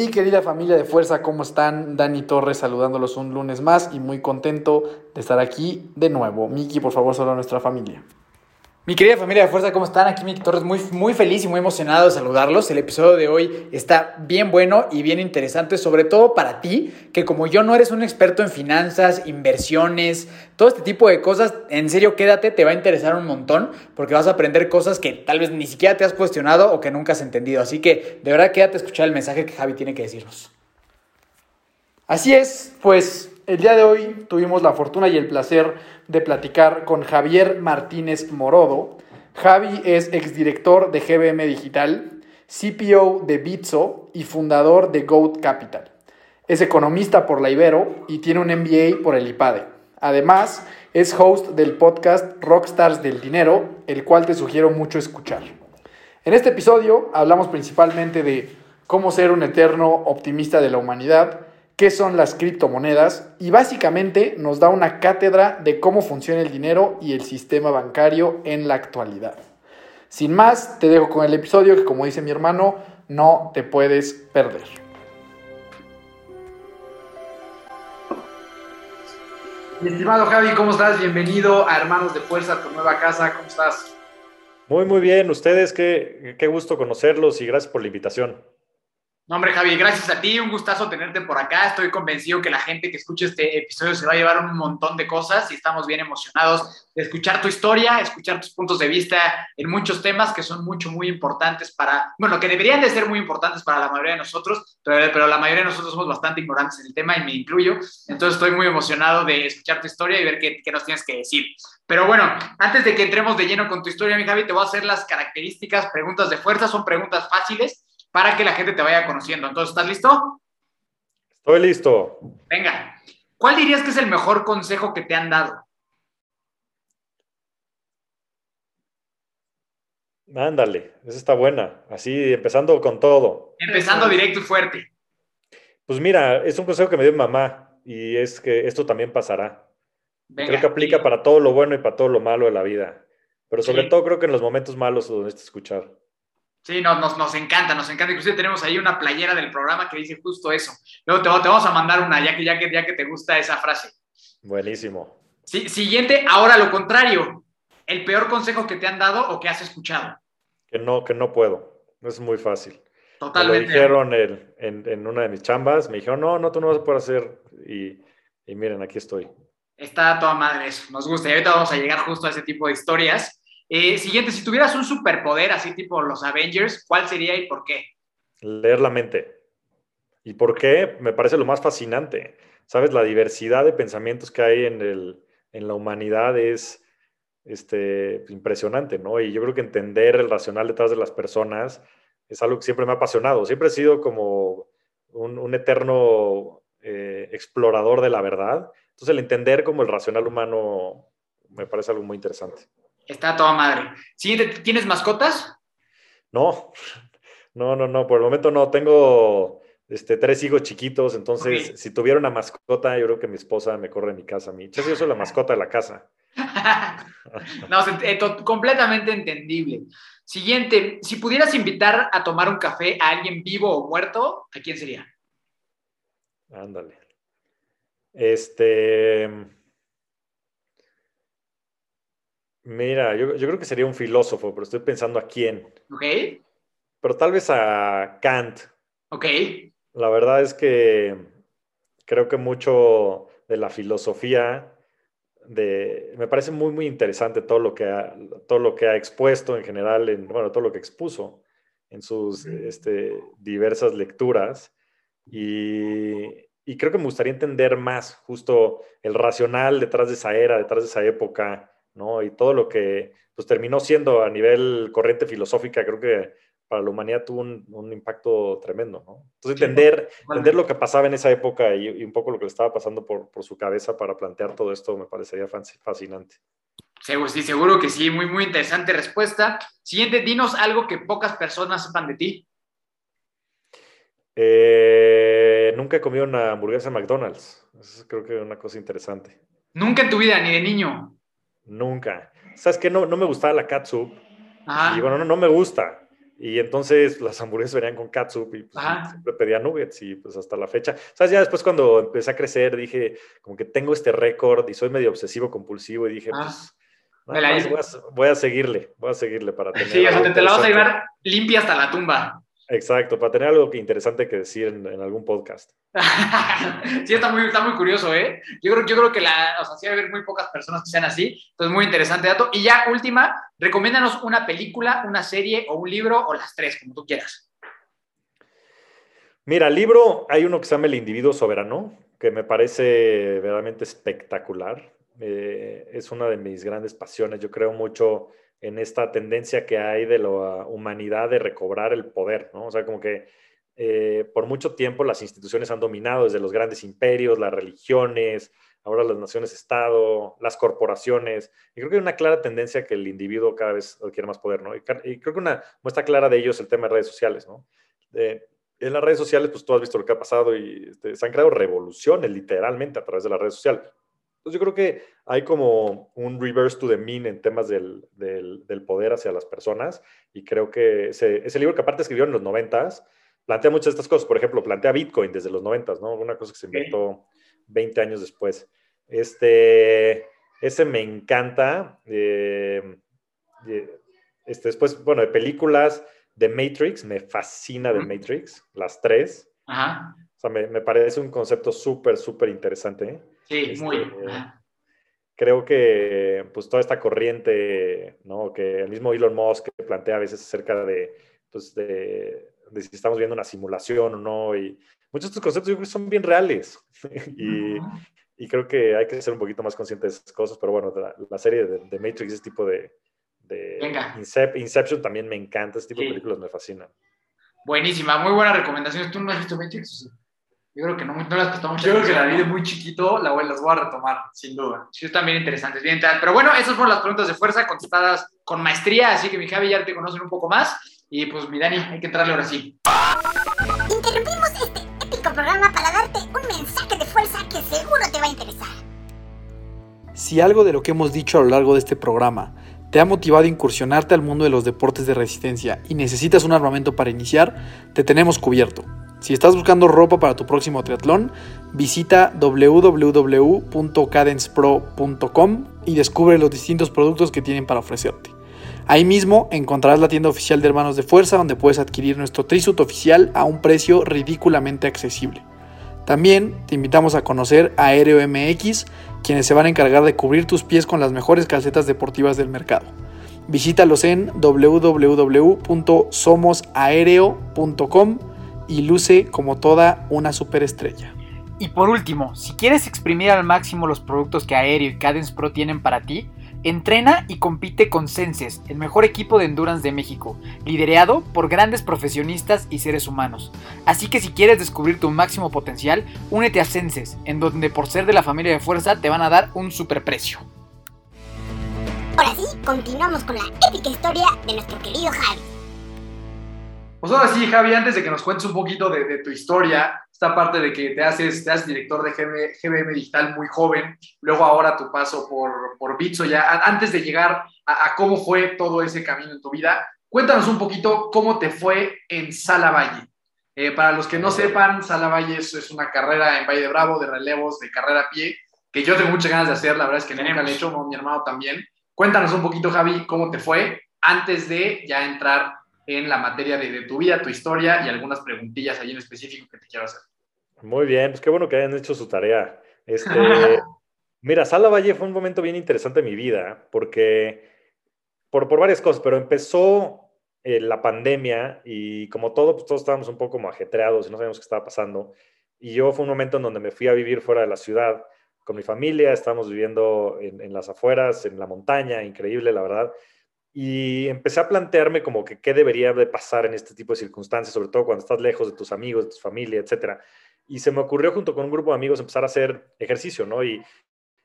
Mi querida familia de fuerza, ¿cómo están? Dani Torres saludándolos un lunes más y muy contento de estar aquí de nuevo. Miki, por favor, solo a nuestra familia. Mi querida familia de fuerza, ¿cómo están? Aquí Miki Torres, muy, muy feliz y muy emocionado de saludarlos. El episodio de hoy está bien bueno y bien interesante, sobre todo para ti, que como yo no eres un experto en finanzas, inversiones, todo este tipo de cosas, en serio quédate, te va a interesar un montón, porque vas a aprender cosas que tal vez ni siquiera te has cuestionado o que nunca has entendido. Así que de verdad quédate a escuchar el mensaje que Javi tiene que decirnos. Así es, pues el día de hoy tuvimos la fortuna y el placer de platicar con Javier Martínez Morodo. Javi es exdirector de GBM Digital, CPO de Bitso y fundador de Goat Capital. Es economista por la Ibero y tiene un MBA por el IPADE. Además, es host del podcast Rockstars del Dinero, el cual te sugiero mucho escuchar. En este episodio hablamos principalmente de cómo ser un eterno optimista de la humanidad, qué son las criptomonedas y básicamente nos da una cátedra de cómo funciona el dinero y el sistema bancario en la actualidad. Sin más, te dejo con el episodio que como dice mi hermano, no te puedes perder. Mi estimado Javi, ¿cómo estás? Bienvenido a Hermanos de Fuerza, tu nueva casa, ¿cómo estás? Muy, muy bien. Ustedes, qué, qué gusto conocerlos y gracias por la invitación. No, hombre, Javi, gracias a ti, un gustazo tenerte por acá. Estoy convencido que la gente que escuche este episodio se va a llevar un montón de cosas y estamos bien emocionados de escuchar tu historia, escuchar tus puntos de vista en muchos temas que son mucho, muy importantes para, bueno, que deberían de ser muy importantes para la mayoría de nosotros, pero, la mayoría de nosotros somos bastante ignorantes en el tema y me incluyo. Entonces estoy muy emocionado de escuchar tu historia y ver qué, qué nos tienes que decir. Pero bueno, antes de que entremos de lleno con tu historia, mi Javi, te voy a hacer las características, preguntas de fuerza, son preguntas fáciles para que la gente te vaya conociendo. Entonces, ¿estás listo? Estoy listo. Venga. ¿Cuál dirías que es el mejor consejo que te han dado? Ándale, esa está buena. Así, empezando con todo. Empezando directo y fuerte. Pues mira, es un consejo que me dio mi mamá y es que esto también pasará. Venga, creo que aplica sí. para todo lo bueno y para todo lo malo de la vida. Pero sobre Sí. todo creo que en los momentos malos es donde necesitas escuchar. Sí, nos, nos, nos encanta, nos encanta. Inclusive tenemos ahí una playera del programa que dice justo eso. Luego te, te vamos a mandar una, ya que, ya, que, ya que te gusta esa frase. Buenísimo. Sí, siguiente, ahora lo contrario. ¿El peor consejo que te han dado o que has escuchado? Que no, que no puedo. Es muy fácil. Me lo Totalmente. dijeron en, en- en una de mis chambas. Me dijeron, no, no, tú no vas a poder hacer. Y, y miren, aquí estoy. Está toda madre eso, nos gusta. Y ahorita vamos a llegar justo a ese tipo de historias. Eh, siguiente, si tuvieras un superpoder así tipo los Avengers, ¿cuál sería y por qué? Leer la mente. ¿Y por qué? Me parece lo más fascinante. ¿Sabes? La diversidad de pensamientos que hay en, el, en la humanidad es este, impresionante, ¿no? Y yo creo que entender el racional detrás de las personas es algo que siempre me ha apasionado. Siempre he sido como un, eterno eh, explorador de la verdad. Entonces, el entender como el racional humano me parece algo muy interesante. Está toda madre. Siguiente, ¿tienes mascotas? No, no, no, no, por el momento no. Tengo este, tres hijos chiquitos, entonces si tuviera una mascota, yo creo que mi esposa me corre de mi casa. Mi yo soy la mascota de la casa. no, se- eh, completamente entendible. Siguiente, si pudieras invitar a tomar un café a alguien vivo o muerto, ¿a quién sería? Ándale. Este. Mira, yo, yo creo que sería un filósofo, pero estoy pensando a quién. ¿Ok? Pero tal vez a Kant. ¿Ok? La verdad es que creo que mucho de la filosofía de, me parece muy, muy interesante todo lo que ha, todo lo que ha expuesto en general, en, bueno, todo lo que expuso en sus este, diversas lecturas. Y, y creo que me gustaría entender más justo el racional detrás de esa era, detrás de esa época, ¿no? Y todo lo que pues terminó siendo a nivel corriente filosófica, creo que para la humanidad tuvo un, impacto tremendo, ¿no? Entonces, entender, entender lo que pasaba en esa época y, un poco lo que le estaba pasando por, por, su cabeza para plantear todo esto me parecería fascinante. Sí, seguro que sí, muy, muy interesante respuesta. Siguiente, dinos algo que pocas personas sepan de ti. Eh, nunca he comido una hamburguesa en McDonald's. Eso creo que es una cosa interesante. ¿Nunca en tu vida, ni de niño? Nunca. ¿Sabes qué? No, no me gustaba la catsup. Y bueno, no, no me gusta. Y entonces las hamburguesas venían con catsup y pues, siempre pedía nuggets y pues hasta la fecha. ¿Sabes? Ya después cuando empecé a crecer dije como que tengo este récord y soy medio obsesivo compulsivo y dije pues voy, a, seguirle, voy a seguirle para tener... Sí, o sea, te, la vas a llevar limpia hasta la tumba. Exacto, para tener algo interesante que decir en, algún podcast. sí, está muy, curioso, ¿eh? Yo creo, yo creo que la, o sea, sí va a haber muy pocas personas que sean así, entonces muy interesante dato. Y ya, última, recomiéndanos una película, una serie o un libro o las tres, como tú quieras. Mira, libro, hay uno que se llama El individuo soberano, que me parece verdaderamente espectacular. Eh, es una de mis grandes pasiones. Yo creo mucho en esta tendencia que hay de la humanidad de recobrar el poder, ¿no? O sea, como que eh, por mucho tiempo las instituciones han dominado desde los grandes imperios, las religiones, ahora las naciones-estado, las corporaciones. Y creo que hay una clara tendencia que el individuo cada vez adquiere más poder, ¿no? Y, creo que una muestra clara de ello es el tema de redes sociales, ¿no? en las redes sociales, pues tú has visto lo que ha pasado y este, se han creado revoluciones literalmente a través de las redes sociales. Entonces yo creo que hay como un reverse to the mean en temas del, del, poder hacia las personas y creo que ese, ese, libro que aparte escribió en los noventas plantea muchas de estas cosas. Por ejemplo, plantea Bitcoin desde los noventas, ¿no? Una cosa que se inventó 20 años después. Este, ese me encanta. Eh, este, después, bueno, de películas, de Matrix, me fascina de Matrix, las tres. Ajá. O sea, me, me parece un concepto súper, súper interesante. Sí, muy. Este, creo que pues toda esta corriente, ¿no? Que el mismo Elon Musk plantea a veces acerca de, pues, de, de si estamos viendo una simulación o no, y muchos de estos conceptos yo creo que son bien reales, y, y, creo que hay que ser un poquito más conscientes de esas cosas, pero bueno, la, serie de, de, Matrix, ese tipo de, de Inception también me encanta, ese tipo de películas me fascinan. Buenísima, muy buena recomendación. ¿Tú no has visto Matrix? Yo creo que no, no las prestamos Yo creo que la vi de muy chiquito, la, las voy a retomar, sin duda. Sí, están bien interesantes, bien Pero bueno, esas fueron las preguntas de fuerza contestadas con maestría, así que mi Javi ya te conocen un poco más. Y pues mi Dani, hay que entrarle ahora sí. Interrumpimos este épico programa para darte un mensaje de fuerza que seguro te va a interesar. Si algo de lo que hemos dicho a lo largo de este programa te ha motivado a incursionarte al mundo de los deportes de resistencia y necesitas un armamento para iniciar, te tenemos cubierto. Si estás buscando ropa para tu próximo triatlón, visita www.cadencepro.com y descubre los distintos productos que tienen para ofrecerte. Ahí mismo encontrarás la tienda oficial de Hermanos de Fuerza donde puedes adquirir nuestro trisuit oficial a un precio ridículamente accesible. También te invitamos a conocer Aéreo MX, quienes se van a encargar de cubrir tus pies con las mejores calcetas deportivas del mercado. Visítalos en www.somosaereo.com y luce como toda una superestrella. Y por último, si quieres exprimir al máximo los productos que Aéreo y Cadence Pro tienen para ti, entrena y compite con Senses, el mejor equipo de endurance de México, liderado por grandes profesionistas y seres humanos. Así que si quieres descubrir tu máximo potencial, únete a Senses, en donde por ser de la familia de fuerza te van a dar un superprecio. Ahora sí, continuamos con la épica historia de nuestro querido Javi. Pues ahora sí, Javi, antes de que nos cuentes un poquito de, tu historia, esta parte de que te haces, te haces director de GBM, Digital muy joven, luego ahora tu paso por, por Bitso, ya antes de llegar a, cómo fue todo ese camino en tu vida, cuéntanos un poquito cómo te fue en Sala Valle. Eh, para los que no sepan, Sala Valle es, una carrera en Valle de Bravo de relevos de carrera a pie, que yo tengo muchas ganas de hacer, la verdad es que nunca lo he hecho, mi hermano también. Cuéntanos un poquito, Javi, cómo te fue antes de ya entrar en la materia de, tu vida, tu historia y algunas preguntillas ahí en específico que te quiero hacer. Muy bien, pues qué bueno que hayan hecho su tarea. Este, mira, Sala Valle fue un momento bien interesante en mi vida porque por, por varias cosas, pero empezó eh, la pandemia y como todo, pues todos estábamos un poco como ajetreados y no sabíamos qué estaba pasando. Y yo fue un momento en donde me fui a vivir fuera de la ciudad con mi familia, estábamos viviendo en, en las afueras, en la montaña, increíble, la verdad. Y empecé a plantearme como que qué debería de pasar en este tipo de circunstancias, sobre todo cuando estás lejos de tus amigos, de tu familia, etcétera. Y se me ocurrió junto con un grupo de amigos empezar a hacer ejercicio, ¿no? Y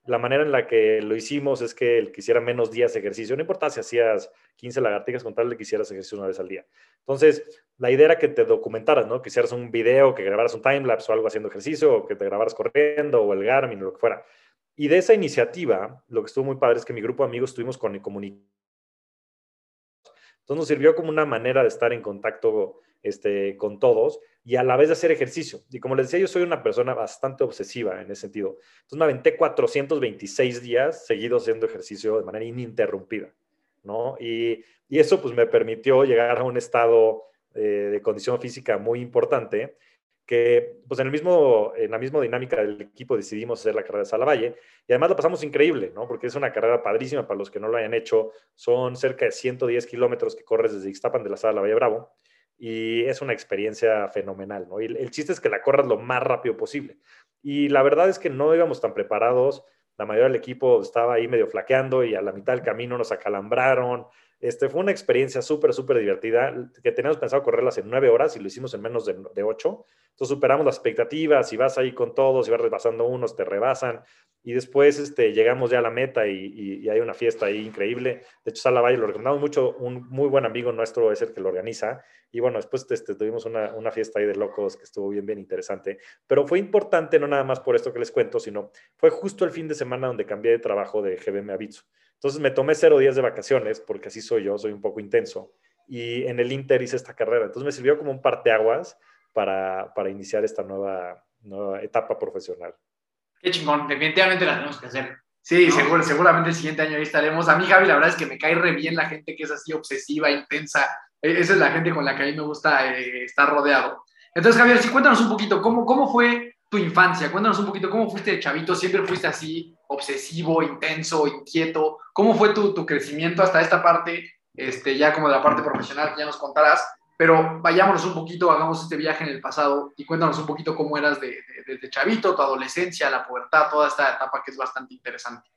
la manera en la que lo hicimos es que el que hiciera menos días de ejercicio, no importa si hacías 15 lagartijas, con tal de que hicieras ejercicio una vez al día. Entonces, la idea era que te documentaras, ¿no? Que hicieras un video, que grabaras un timelapse o algo haciendo ejercicio, o que te grabaras corriendo, o el Garmin, o lo que fuera. Y de esa iniciativa, lo que estuvo muy padre es que mi grupo de amigos estuvimos con comunicación. Entonces nos sirvió como una manera de estar en contacto este, con todos y a la vez de hacer ejercicio. Y como les decía, yo soy una persona bastante obsesiva en ese sentido. Entonces me aventé 426 días seguidos haciendo ejercicio de manera ininterrumpida, ¿no? Y, y eso pues me permitió llegar a un estado eh, de condición física muy importante que pues en, el mismo, en la misma dinámica del equipo decidimos hacer la carrera de Salavalle y además la pasamos increíble, ¿no? Porque es una carrera padrísima para los que no lo hayan hecho. Son cerca de 110 kilómetros que corres desde Ixtapan de la Sala Valle Bravo y es una experiencia fenomenal, ¿no? Y el, chiste es que la corras lo más rápido posible. Y la verdad es que no íbamos tan preparados, la mayoría del equipo estaba ahí medio flaqueando y a la mitad del camino nos acalambraron. Este, fue una experiencia súper, súper divertida, que teníamos pensado correrlas en nueve horas y lo hicimos en menos de, ocho. Entonces superamos las expectativas y vas ahí con todos y vas rebasando unos, te rebasan. Y después este, llegamos ya a la meta y, hay una fiesta ahí increíble. De hecho, Sala Valle lo recomendamos mucho. Un muy buen amigo nuestro es el que lo organiza. Y bueno, después este, tuvimos una, una, fiesta ahí de locos que estuvo bien, bien interesante. Pero fue importante no nada más por esto que les cuento, sino fue justo el fin de semana donde cambié de trabajo de GBM a. Entonces me tomé cero días de vacaciones, porque así soy yo, soy un poco intenso. Y en el Inter hice esta carrera. Entonces me sirvió como un parteaguas para, para iniciar esta nueva, nueva etapa profesional. Qué chingón, definitivamente la tenemos que hacer. Sí, seguro, seguramente el siguiente año ahí estaremos. A mí, Javi, la verdad es que me cae re bien la gente que es así obsesiva, intensa. E, esa es la gente con la que a mí me gusta eh, estar rodeado. Entonces, Javier, sí, cuéntanos un poquito, ¿cómo, ¿cómo fue tu infancia? Cuéntanos un poquito, ¿cómo fuiste de chavito? ¿Siempre fuiste así, obsesivo, intenso, inquieto? ¿Cómo fue tu, tu crecimiento hasta esta parte, este, ya como de la parte profesional que ya nos contarás? Pero vayámonos un poquito, hagamos este viaje en el pasado y cuéntanos un poquito cómo eras de, de, chavito, tu adolescencia, la pubertad, toda esta etapa que es bastante interesante.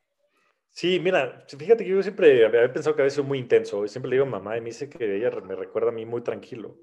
Sí, mira, fíjate que yo siempre había pensado que había sido muy intenso. Siempre le digo a mamá y me dice que ella me recuerda a mí muy tranquilo.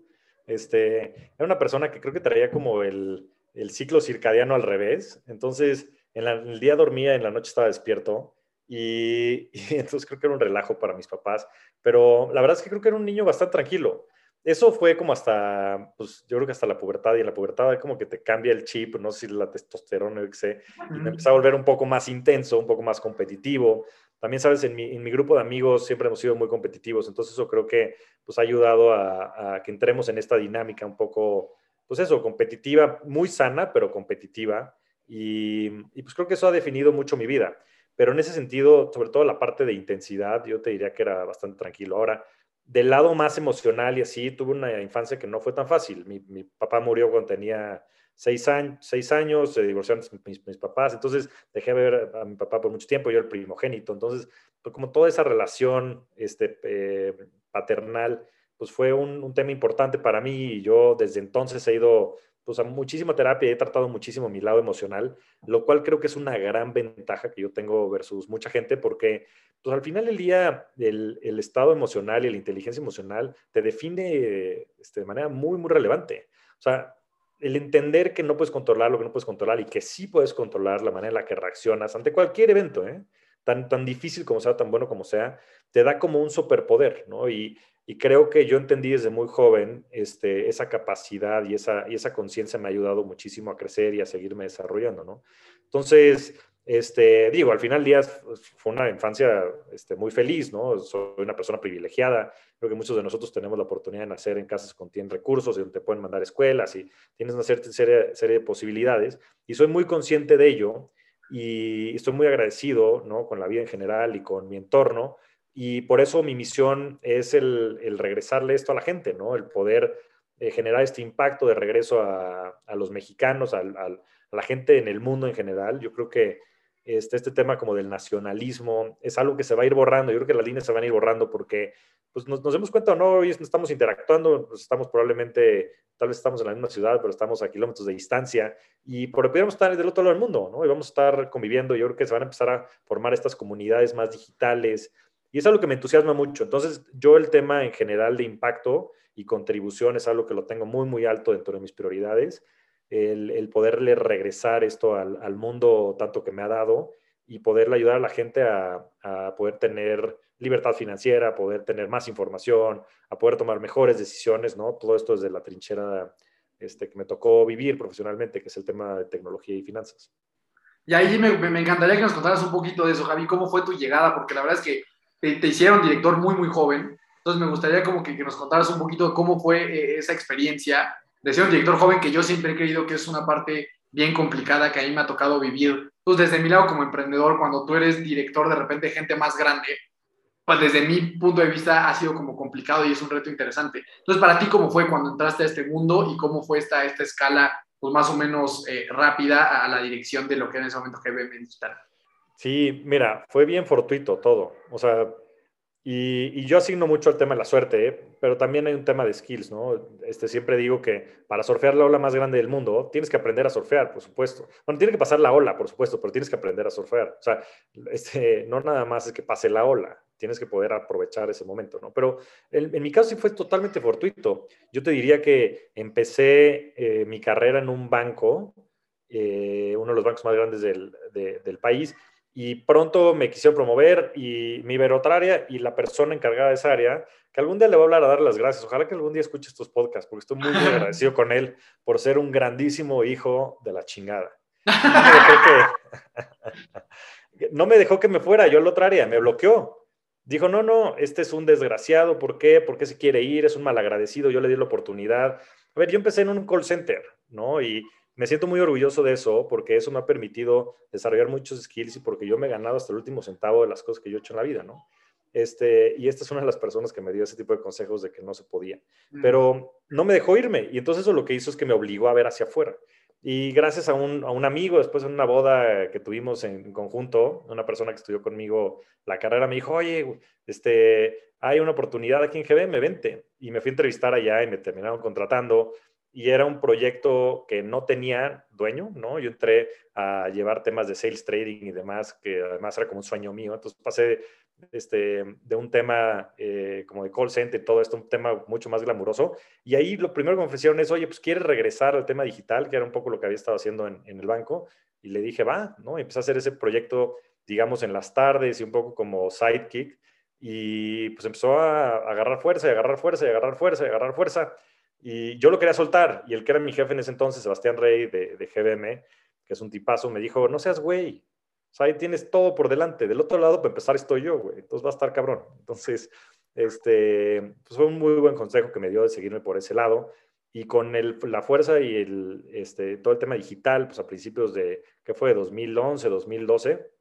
Este, era una persona que creo que traía como el, el ciclo circadiano al revés. Entonces, en, el día dormía, en la noche estaba despierto. Y, y, entonces creo que era un relajo para mis papás. Pero la verdad es que creo que era un niño bastante tranquilo eso fue como hasta, pues yo creo que hasta la pubertad, y en la pubertad como que te cambia el chip, no sé si la testosterona o qué sé, y me empezó a volver un poco más intenso, un poco más competitivo. También, sabes, en mi, en mi grupo de amigos siempre hemos sido muy competitivos, entonces eso creo que pues ha ayudado a, a, que entremos en esta dinámica un poco, pues eso, competitiva, muy sana, pero competitiva, y, y pues creo que eso ha definido mucho mi vida. Pero en ese sentido, sobre todo la parte de intensidad, yo te diría que era bastante tranquilo. Ahora, del lado más emocional y así, tuve una infancia que no fue tan fácil. Mi, mi papá murió cuando tenía seis, años, seis años, se divorciaron mis, mis, papás, entonces dejé de ver a mi papá por mucho tiempo, yo el primogénito, entonces pues como toda esa relación este, eh, paternal, pues fue un, un, tema importante para mí y yo desde entonces he ido pues a muchísima terapia y he tratado muchísimo mi lado emocional, lo cual creo que es una gran ventaja que yo tengo versus mucha gente porque pues al final del día el, el estado emocional y la inteligencia emocional te define este, de manera muy, muy relevante. O sea, el entender que no puedes controlar lo que no puedes controlar y que sí puedes controlar la manera en la que reaccionas ante cualquier evento, ¿eh? tan, tan difícil como sea, tan bueno como sea, te da como un superpoder, ¿no? Y, y creo que yo entendí desde muy joven este, esa capacidad y esa, y esa conciencia me ha ayudado muchísimo a crecer y a seguirme desarrollando, ¿no? Entonces, este, digo, al final del día fue una infancia este, muy feliz, ¿no? Soy una persona privilegiada. Creo que muchos de nosotros tenemos la oportunidad de nacer en casas con tienen recursos, y donde te pueden mandar escuelas y tienes una serie, serie de posibilidades. Y soy muy consciente de ello y estoy muy agradecido, ¿no? Con la vida en general y con mi entorno y por eso mi misión es el, el regresarle esto a la gente, ¿no? El poder eh, generar este impacto de regreso a, a los mexicanos, a, a, la gente en el mundo en general. Yo creo que este, este tema como del nacionalismo, es algo que se va a ir borrando. Yo creo que las líneas se van a ir borrando porque pues nos, nos damos cuenta o no, hoy estamos interactuando, pues estamos probablemente, tal vez estamos en la misma ciudad, pero estamos a kilómetros de distancia y podríamos estar del otro lado del mundo, ¿no? Y vamos a estar conviviendo. Yo creo que se van a empezar a formar estas comunidades más digitales y es algo que me entusiasma mucho. Entonces, yo el tema en general de impacto y contribución es algo que lo tengo muy, muy alto dentro de mis prioridades. El, el poderle regresar esto al, al, mundo tanto que me ha dado y poderle ayudar a la gente a, a poder tener libertad financiera, a poder tener más información, a poder tomar mejores decisiones, ¿no? Todo esto desde la trinchera este, que me tocó vivir profesionalmente, que es el tema de tecnología y finanzas. Y ahí me, me encantaría que nos contaras un poquito de eso, Javi, cómo fue tu llegada, porque la verdad es que te, te hicieron director muy, muy joven. Entonces me gustaría como que, que nos contaras un poquito de cómo fue eh, esa experiencia de ser un director joven, que yo siempre he creído que es una parte bien complicada que a mí me ha tocado vivir. Pues desde mi lado como emprendedor, cuando tú eres director de repente gente más grande, pues desde mi punto de vista ha sido como complicado y es un reto interesante. Entonces, para ti, ¿cómo fue cuando entraste a este mundo y cómo fue esta, esta escala pues más o menos eh, rápida a la dirección de lo que en ese momento GBM Digital? Sí, mira, fue bien fortuito todo. O sea, y, yo asigno mucho al tema de la suerte, ¿eh? pero también hay un tema de skills, ¿no? Este, siempre digo que para surfear la ola más grande del mundo, tienes que aprender a surfear, por supuesto. Bueno, tiene que pasar la ola, por supuesto, pero tienes que aprender a surfear. O sea, este, no nada más es que pase la ola, tienes que poder aprovechar ese momento, ¿no? Pero en, mi caso sí fue totalmente fortuito. Yo te diría que empecé eh, mi carrera en un banco, eh, uno de los bancos más grandes del, de, del país, y pronto me quisieron promover y me iba a otra área y la persona encargada de esa área, que algún día le voy a hablar a dar las gracias, ojalá que algún día escuche estos podcasts, porque estoy muy, muy agradecido con él por ser un grandísimo hijo de la chingada. No me dejó que, no me, dejó que me fuera yo a la otra área, me bloqueó. Dijo, no, no, este es un desgraciado, ¿por qué? ¿Por qué se quiere ir? Es un malagradecido, yo le di la oportunidad. A ver, yo empecé en un call center, ¿no? Y me siento muy orgulloso de eso porque eso me ha permitido desarrollar muchos skills y porque yo me he ganado hasta el último centavo de las cosas que yo he hecho en la vida, ¿no? Este, y esta es una de las personas que me dio ese tipo de consejos de que no se podía. Pero no me dejó irme y entonces eso lo que hizo es que me obligó a ver hacia afuera. Y gracias a un, a un amigo, después en una boda que tuvimos en conjunto, una persona que estudió conmigo la carrera, me dijo, oye, este, hay una oportunidad aquí en GBM, vente. Y me fui a entrevistar allá y me terminaron contratando y era un proyecto que no tenía dueño, ¿no? Yo entré a llevar temas de sales trading y demás, que además era como un sueño mío. Entonces pasé este, de un tema eh, como de call center y todo esto, un tema mucho más glamuroso. Y ahí lo primero que me ofrecieron es, oye, pues quieres regresar al tema digital, que era un poco lo que había estado haciendo en, en el banco. Y le dije, va, ¿no? Y empecé a hacer ese proyecto, digamos, en las tardes y un poco como sidekick. Y pues empezó a agarrar fuerza y agarrar fuerza y agarrar fuerza y agarrar fuerza. Y yo lo quería soltar. Y el que era mi jefe en ese entonces, Sebastián Rey de, de GBM, que es un tipazo, me dijo, no seas güey. O sea, ahí tienes todo por delante. Del otro lado, para empezar, estoy yo, güey. Entonces va a estar cabrón. Entonces, este, pues fue un muy buen consejo que me dio de seguirme por ese lado. Y con el, la fuerza y el, este, todo el tema digital, pues a principios de, ¿qué fue? 2011, 2012,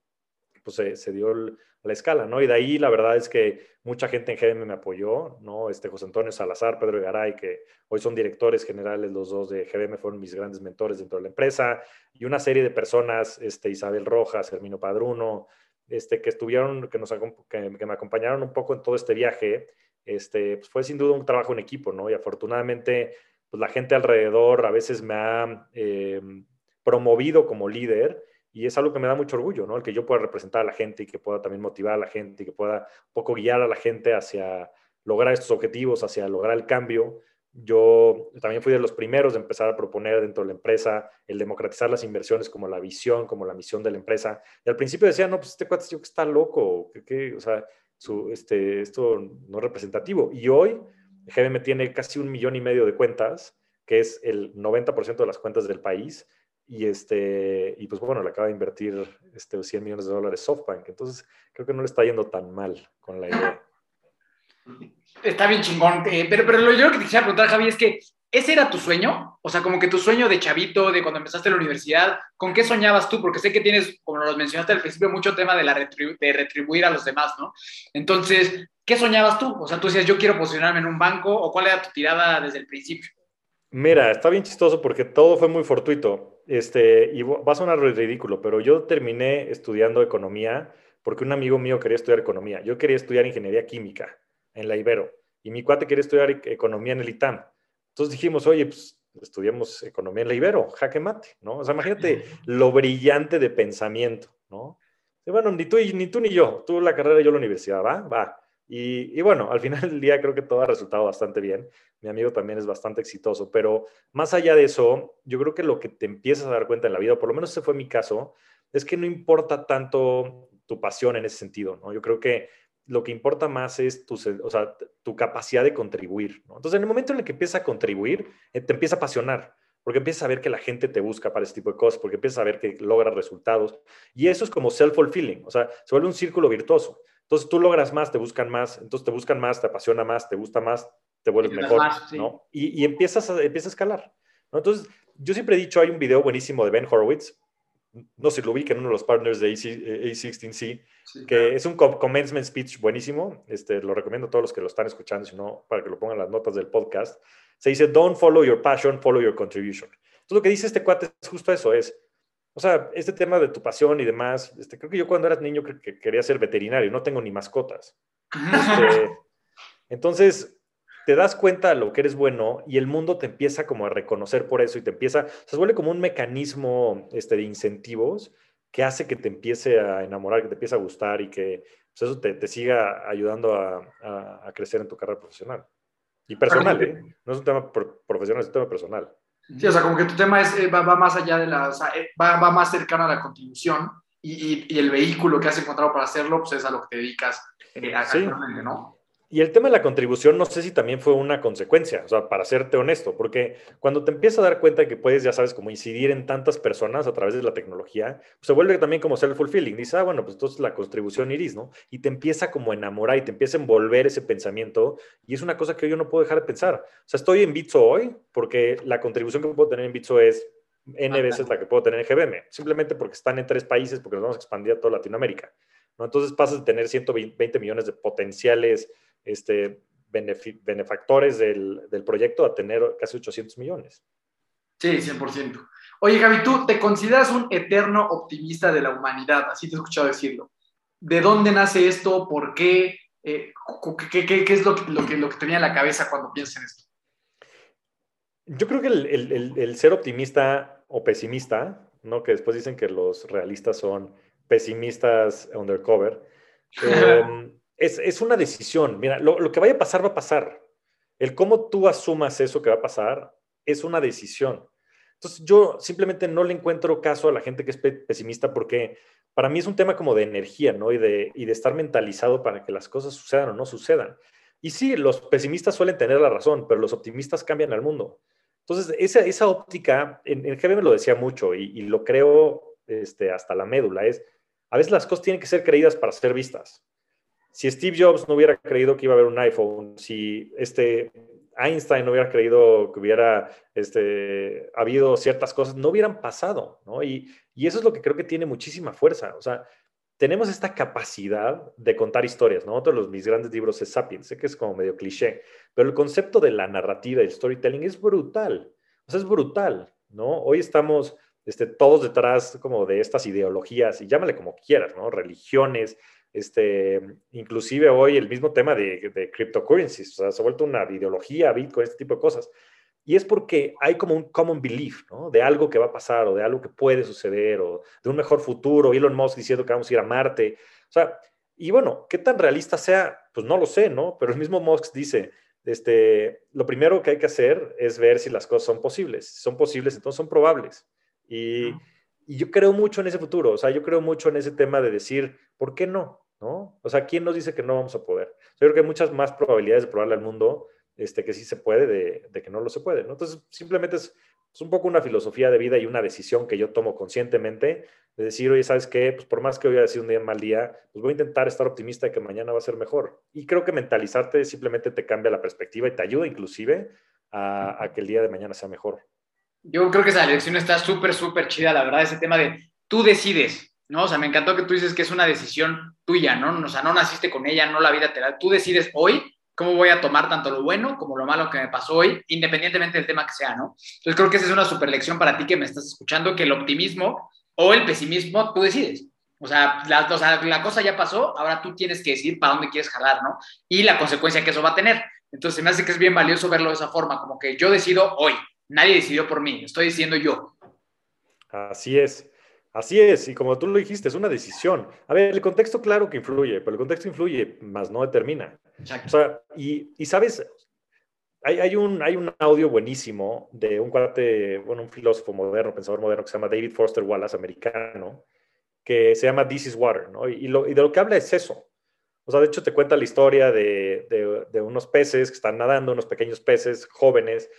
pues se, se dio el, la escala, ¿no? Y de ahí la verdad es que mucha gente en GM me apoyó, ¿no? Este José Antonio Salazar, Pedro Garay, que hoy son directores generales, los dos de GBM fueron mis grandes mentores dentro de la empresa, y una serie de personas, este, Isabel Rojas, Hermino Padruno, este, que estuvieron, que, nos, que, que me acompañaron un poco en todo este viaje, este, pues fue sin duda un trabajo en equipo, ¿no? Y afortunadamente, pues la gente alrededor a veces me ha eh, promovido como líder, y es algo que me da mucho orgullo, ¿no? El que yo pueda representar a la gente y que pueda también motivar a la gente y que pueda un poco guiar a la gente hacia lograr estos objetivos, hacia lograr el cambio. Yo también fui de los primeros de empezar a proponer dentro de la empresa el democratizar las inversiones como la visión, como la misión de la empresa. Y al principio decía, no, pues este cuate que está loco, que, o sea, su, este, esto no es representativo. Y hoy GBM tiene casi un millón y medio de cuentas, que es el 90% de las cuentas del país y, este, y pues bueno, le acaba de invertir este, 100 millones de dólares SoftBank. Entonces, creo que no le está yendo tan mal con la idea. Está bien chingón. Eh, pero, pero lo yo que te quisiera preguntar, Javi, es que ¿ese era tu sueño? O sea, como que tu sueño de chavito, de cuando empezaste la universidad, ¿con qué soñabas tú? Porque sé que tienes, como lo mencionaste al principio, mucho tema de, la retribu de retribuir a los demás, ¿no? Entonces, ¿qué soñabas tú? O sea, tú decías, yo quiero posicionarme en un banco, o cuál era tu tirada desde el principio? Mira, está bien chistoso porque todo fue muy fortuito este, y va a sonar ridículo, pero yo terminé estudiando economía porque un amigo mío quería estudiar economía. Yo quería estudiar ingeniería química en la Ibero y mi cuate quería estudiar e-, economía en el ITAM. Entonces dijimos, oye, pues estudiamos economía en la Ibero, jaque mate, ¿no? O sea, imagínate lo brillante de pensamiento, ¿no? Y bueno, ni tú, ni tú ni yo, tú la carrera y yo la universidad, ¿va? Va. Y, bueno, al final del día creo que todo ha resultado bastante bien. Mi amigo también es bastante exitoso, pero más allá de eso, yo creo que lo que te empiezas a dar cuenta en la vida, por lo menos ese fue mi caso, es que no importa tanto tu pasión en ese sentido, ¿no? Yo creo que lo que importa más es tu, o sea, tu capacidad de contribuir, ¿no? Entonces, en el momento en el que empiezas a contribuir, eh, te empieza a apasionar, porque empiezas a ver que la gente te busca para ese tipo de cosas, porque empiezas a ver que logras resultados, y eso es como self-fulfilling, o sea, se vuelve un círculo virtuoso. Entonces, tú logras más, te buscan más, entonces te buscan más, te apasiona más, te gusta más, te vuelves mejor, ¿no? Y, y, empiezas, a, empiezas a escalar, ¿no? Entonces, yo siempre he dicho, hay un video buenísimo de Ben Horowitz, no sé si lo vi, que en uno de los partners de A16C, que es un commencement speech buenísimo, este, lo recomiendo a todos los que lo están escuchando, sino para que lo pongan las notas del podcast. Se dice, don't follow your passion, follow your contribution. Entonces lo que dice este cuate es justo eso, es, o sea, este tema de tu pasión y demás, este, creo que yo cuando era niño creo que quería ser veterinario, no tengo ni mascotas. Este, entonces, te das cuenta de lo que eres bueno y el mundo te empieza como a reconocer por eso y te empieza, se vuelve como un mecanismo este, de incentivos que hace que te empiece a enamorar, que te empiece a gustar y que pues, eso te, te, siga ayudando a, a, crecer en tu carrera profesional. Y personal, ¿eh? No es un tema profesional, es un tema personal. Sí, o sea, como que tu tema es, eh, va, va, más allá de la, o sea, eh, va, va, más cercano a la contribución y, y, y, el vehículo que has encontrado para hacerlo, pues es a lo que te dedicas eh, actualmente, sí. ¿no? Y el tema de la contribución, no sé si también fue una consecuencia, o sea, para serte honesto, porque cuando te empiezas a dar cuenta de que puedes, ya sabes, como incidir en tantas personas a través de la tecnología, pues se vuelve también como self-fulfilling. Dices, ah, bueno, pues entonces la contribución iris, ¿no? Y te empieza como a enamorar y te empieza a envolver ese pensamiento. Y es una cosa que yo no puedo dejar de pensar. O sea, estoy en Bitso hoy porque la contribución que puedo tener en Bitso es N veces la que puedo tener en GBM, simplemente porque están en tres países, porque nos vamos a expandir a toda Latinoamérica. ¿No? Entonces pasas de tener 120 millones de potenciales este, benefactores del, del, proyecto a tener casi 800 millones. Sí, 100%. Oye, Javi, tú te consideras un eterno optimista de la humanidad, así te he escuchado decirlo. ¿De dónde nace esto? ¿Por qué? Eh, ¿qué, qué, qué, es lo que, lo, que, lo que te viene a la cabeza cuando piensas en esto? Yo creo que el, el, el, ser optimista o pesimista, ¿no? que después dicen que los realistas son pesimistas undercover, eh, es, es, una decisión. Mira, lo, lo, que vaya a pasar va a pasar. El cómo tú asumas eso que va a pasar es una decisión. Entonces yo simplemente no le encuentro caso a la gente que es pesimista porque para mí es un tema como de energía, ¿no? Y de, y de estar mentalizado para que las cosas sucedan o no sucedan. Y sí, los pesimistas suelen tener la razón, pero los optimistas cambian al mundo. Entonces, esa, esa óptica, en, en GB me lo decía mucho y, y lo creo este, hasta la médula, es, a veces las cosas tienen que ser creídas para ser vistas si Steve Jobs no hubiera creído que iba a haber un iPhone, si este Einstein no hubiera creído que hubiera este, habido ciertas cosas, no hubieran pasado, ¿no? Y, eso es lo que creo que tiene muchísima fuerza. O sea, tenemos esta capacidad de contar historias, ¿no? Otro de los, mis grandes libros es Sapiens, sé que es como medio cliché, pero el concepto de la narrativa y el storytelling es brutal. O sea, es brutal, ¿no? Hoy estamos este, todos detrás como de estas ideologías, y llámale como quieras, ¿no? Religiones, este, inclusive hoy el mismo tema de, de cryptocurrencies, o sea, se ha vuelto una ideología, Bitcoin, este tipo de cosas. Y es porque hay como un common belief, ¿no? De algo que va a pasar o de algo que puede suceder o de un mejor futuro. Elon Musk diciendo que vamos a ir a Marte. O sea, y bueno, qué tan realista sea, pues no lo sé, ¿no? Pero el mismo Musk dice, este, lo primero que hay que hacer es ver si las cosas son posibles. Si son posibles, entonces son probables. Y, y yo creo mucho en ese futuro, o sea, yo creo mucho en ese tema de decir, ¿por qué no? ¿no? O sea, ¿quién nos dice que no vamos a poder? Yo creo que hay muchas más probabilidades de probarle al mundo este, que sí se puede de, de que no lo se puede, ¿no? Entonces, simplemente es, es, un poco una filosofía de vida y una decisión que yo tomo conscientemente de decir, oye, ¿sabes qué? Pues por más que hoy haya sido un día mal día, pues voy a intentar estar optimista de que mañana va a ser mejor. Y creo que mentalizarte simplemente te cambia la perspectiva y te ayuda inclusive a, a que el día de mañana sea mejor. Yo creo que esa lección está súper, súper chida, la verdad, ese tema de tú decides, ¿no? O sea, me encantó que tú dices que es una decisión tuya, ¿no? O sea, no naciste con ella, no la vida te da. Tú decides hoy cómo voy a tomar tanto lo bueno como lo malo que me pasó hoy, independientemente del tema que sea, ¿no? Entonces creo que esa es una super lección para ti que me estás escuchando, que el optimismo o el pesimismo tú decides. O sea, la, o sea, la cosa ya pasó, ahora tú tienes que decir para dónde quieres jalar, ¿no? Y la consecuencia que eso va a tener. Entonces me hace que es bien valioso verlo de esa forma, como que yo decido hoy, nadie decidió por mí, estoy diciendo yo. Así es. Así es, y como tú lo dijiste, es una decisión. A ver, el contexto claro que influye, pero el contexto influye, más no determina. O sea, y, y sabes, hay, hay, un, hay un audio buenísimo de un cuate, bueno, un filósofo moderno, pensador moderno que se llama David Foster Wallace, americano, que se llama This is Water, ¿no? Y, lo, y de lo que habla es eso. O sea, de hecho te cuenta la historia de, de, de, unos peces que están nadando, unos pequeños peces jóvenes,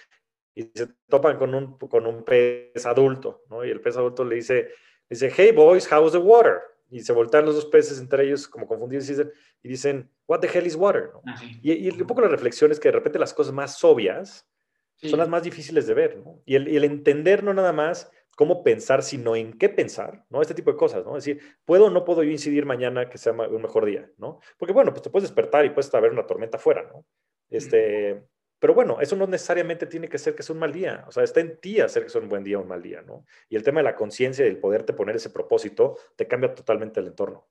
y se topan con un, con un pez adulto, ¿no? Y el pez adulto le dice, Dice, hey boys, how's the water? Y se voltean los dos peces entre ellos como confundidos y dicen, y dicen what the hell is water? Ah, y, y, un poco la reflexión es que de repente las cosas más obvias son las más difíciles de ver, ¿no? Y el, y el, entender no nada más cómo pensar, sino en qué pensar, ¿no? Este tipo de cosas, ¿no? Es decir, ¿puedo o no puedo yo incidir mañana que sea un mejor día, ¿no? Porque bueno, pues te puedes despertar y puedes haber una tormenta afuera, ¿no? Este, pero bueno, eso no necesariamente tiene que ser que sea un mal día. O sea, está en ti hacer que sea un buen día o un mal día, ¿no? Y el tema de la conciencia y el poderte poner ese propósito te cambia totalmente el entorno.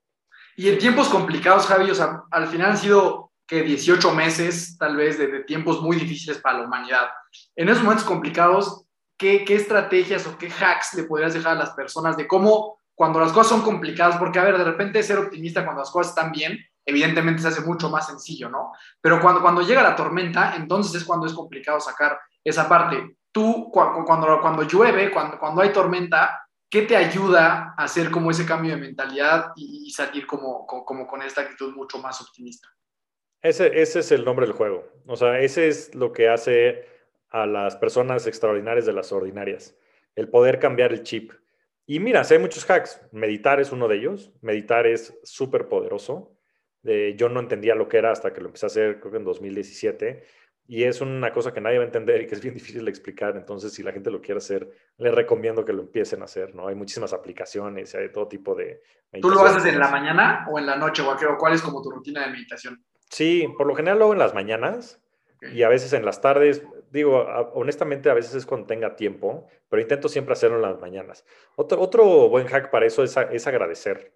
Y en tiempos complicados, Javi, o sea, al final han sido que 18 meses, tal vez, de, de, tiempos muy difíciles para la humanidad. En esos momentos complicados, ¿qué, ¿qué estrategias o qué hacks le podrías dejar a las personas de cómo, cuando las cosas son complicadas, porque, a ver, de repente ser optimista cuando las cosas están bien, evidentemente se hace mucho más sencillo, ¿no? Pero cuando, cuando llega la tormenta, entonces es cuando es complicado sacar esa parte. Tú, cuando, cuando llueve, cuando, cuando hay tormenta, ¿qué te ayuda a hacer como ese cambio de mentalidad y, salir como, como, con esta actitud mucho más optimista? Ese, ese es el nombre del juego. O sea, ese es lo que hace a las personas extraordinarias de las ordinarias. El poder cambiar el chip. Y mira, hay muchos hacks. Meditar es uno de ellos. Meditar es súper poderoso yo no entendía lo que era hasta que lo empecé a hacer, creo que en 2017. Y es una cosa que nadie va a entender y que es bien difícil de explicar. Entonces, si la gente lo quiere hacer, les recomiendo que lo empiecen a hacer, ¿no? Hay muchísimas aplicaciones, hay todo tipo de... ¿Tú lo haces en la mañana o en la noche? ¿O cuál es como tu rutina de meditación? Sí, por lo general lo hago en las mañanas y a veces en las tardes. Digo, honestamente, a veces es cuando tenga tiempo, pero intento siempre hacerlo en las mañanas. Otro, otro buen hack para eso es, es agradecer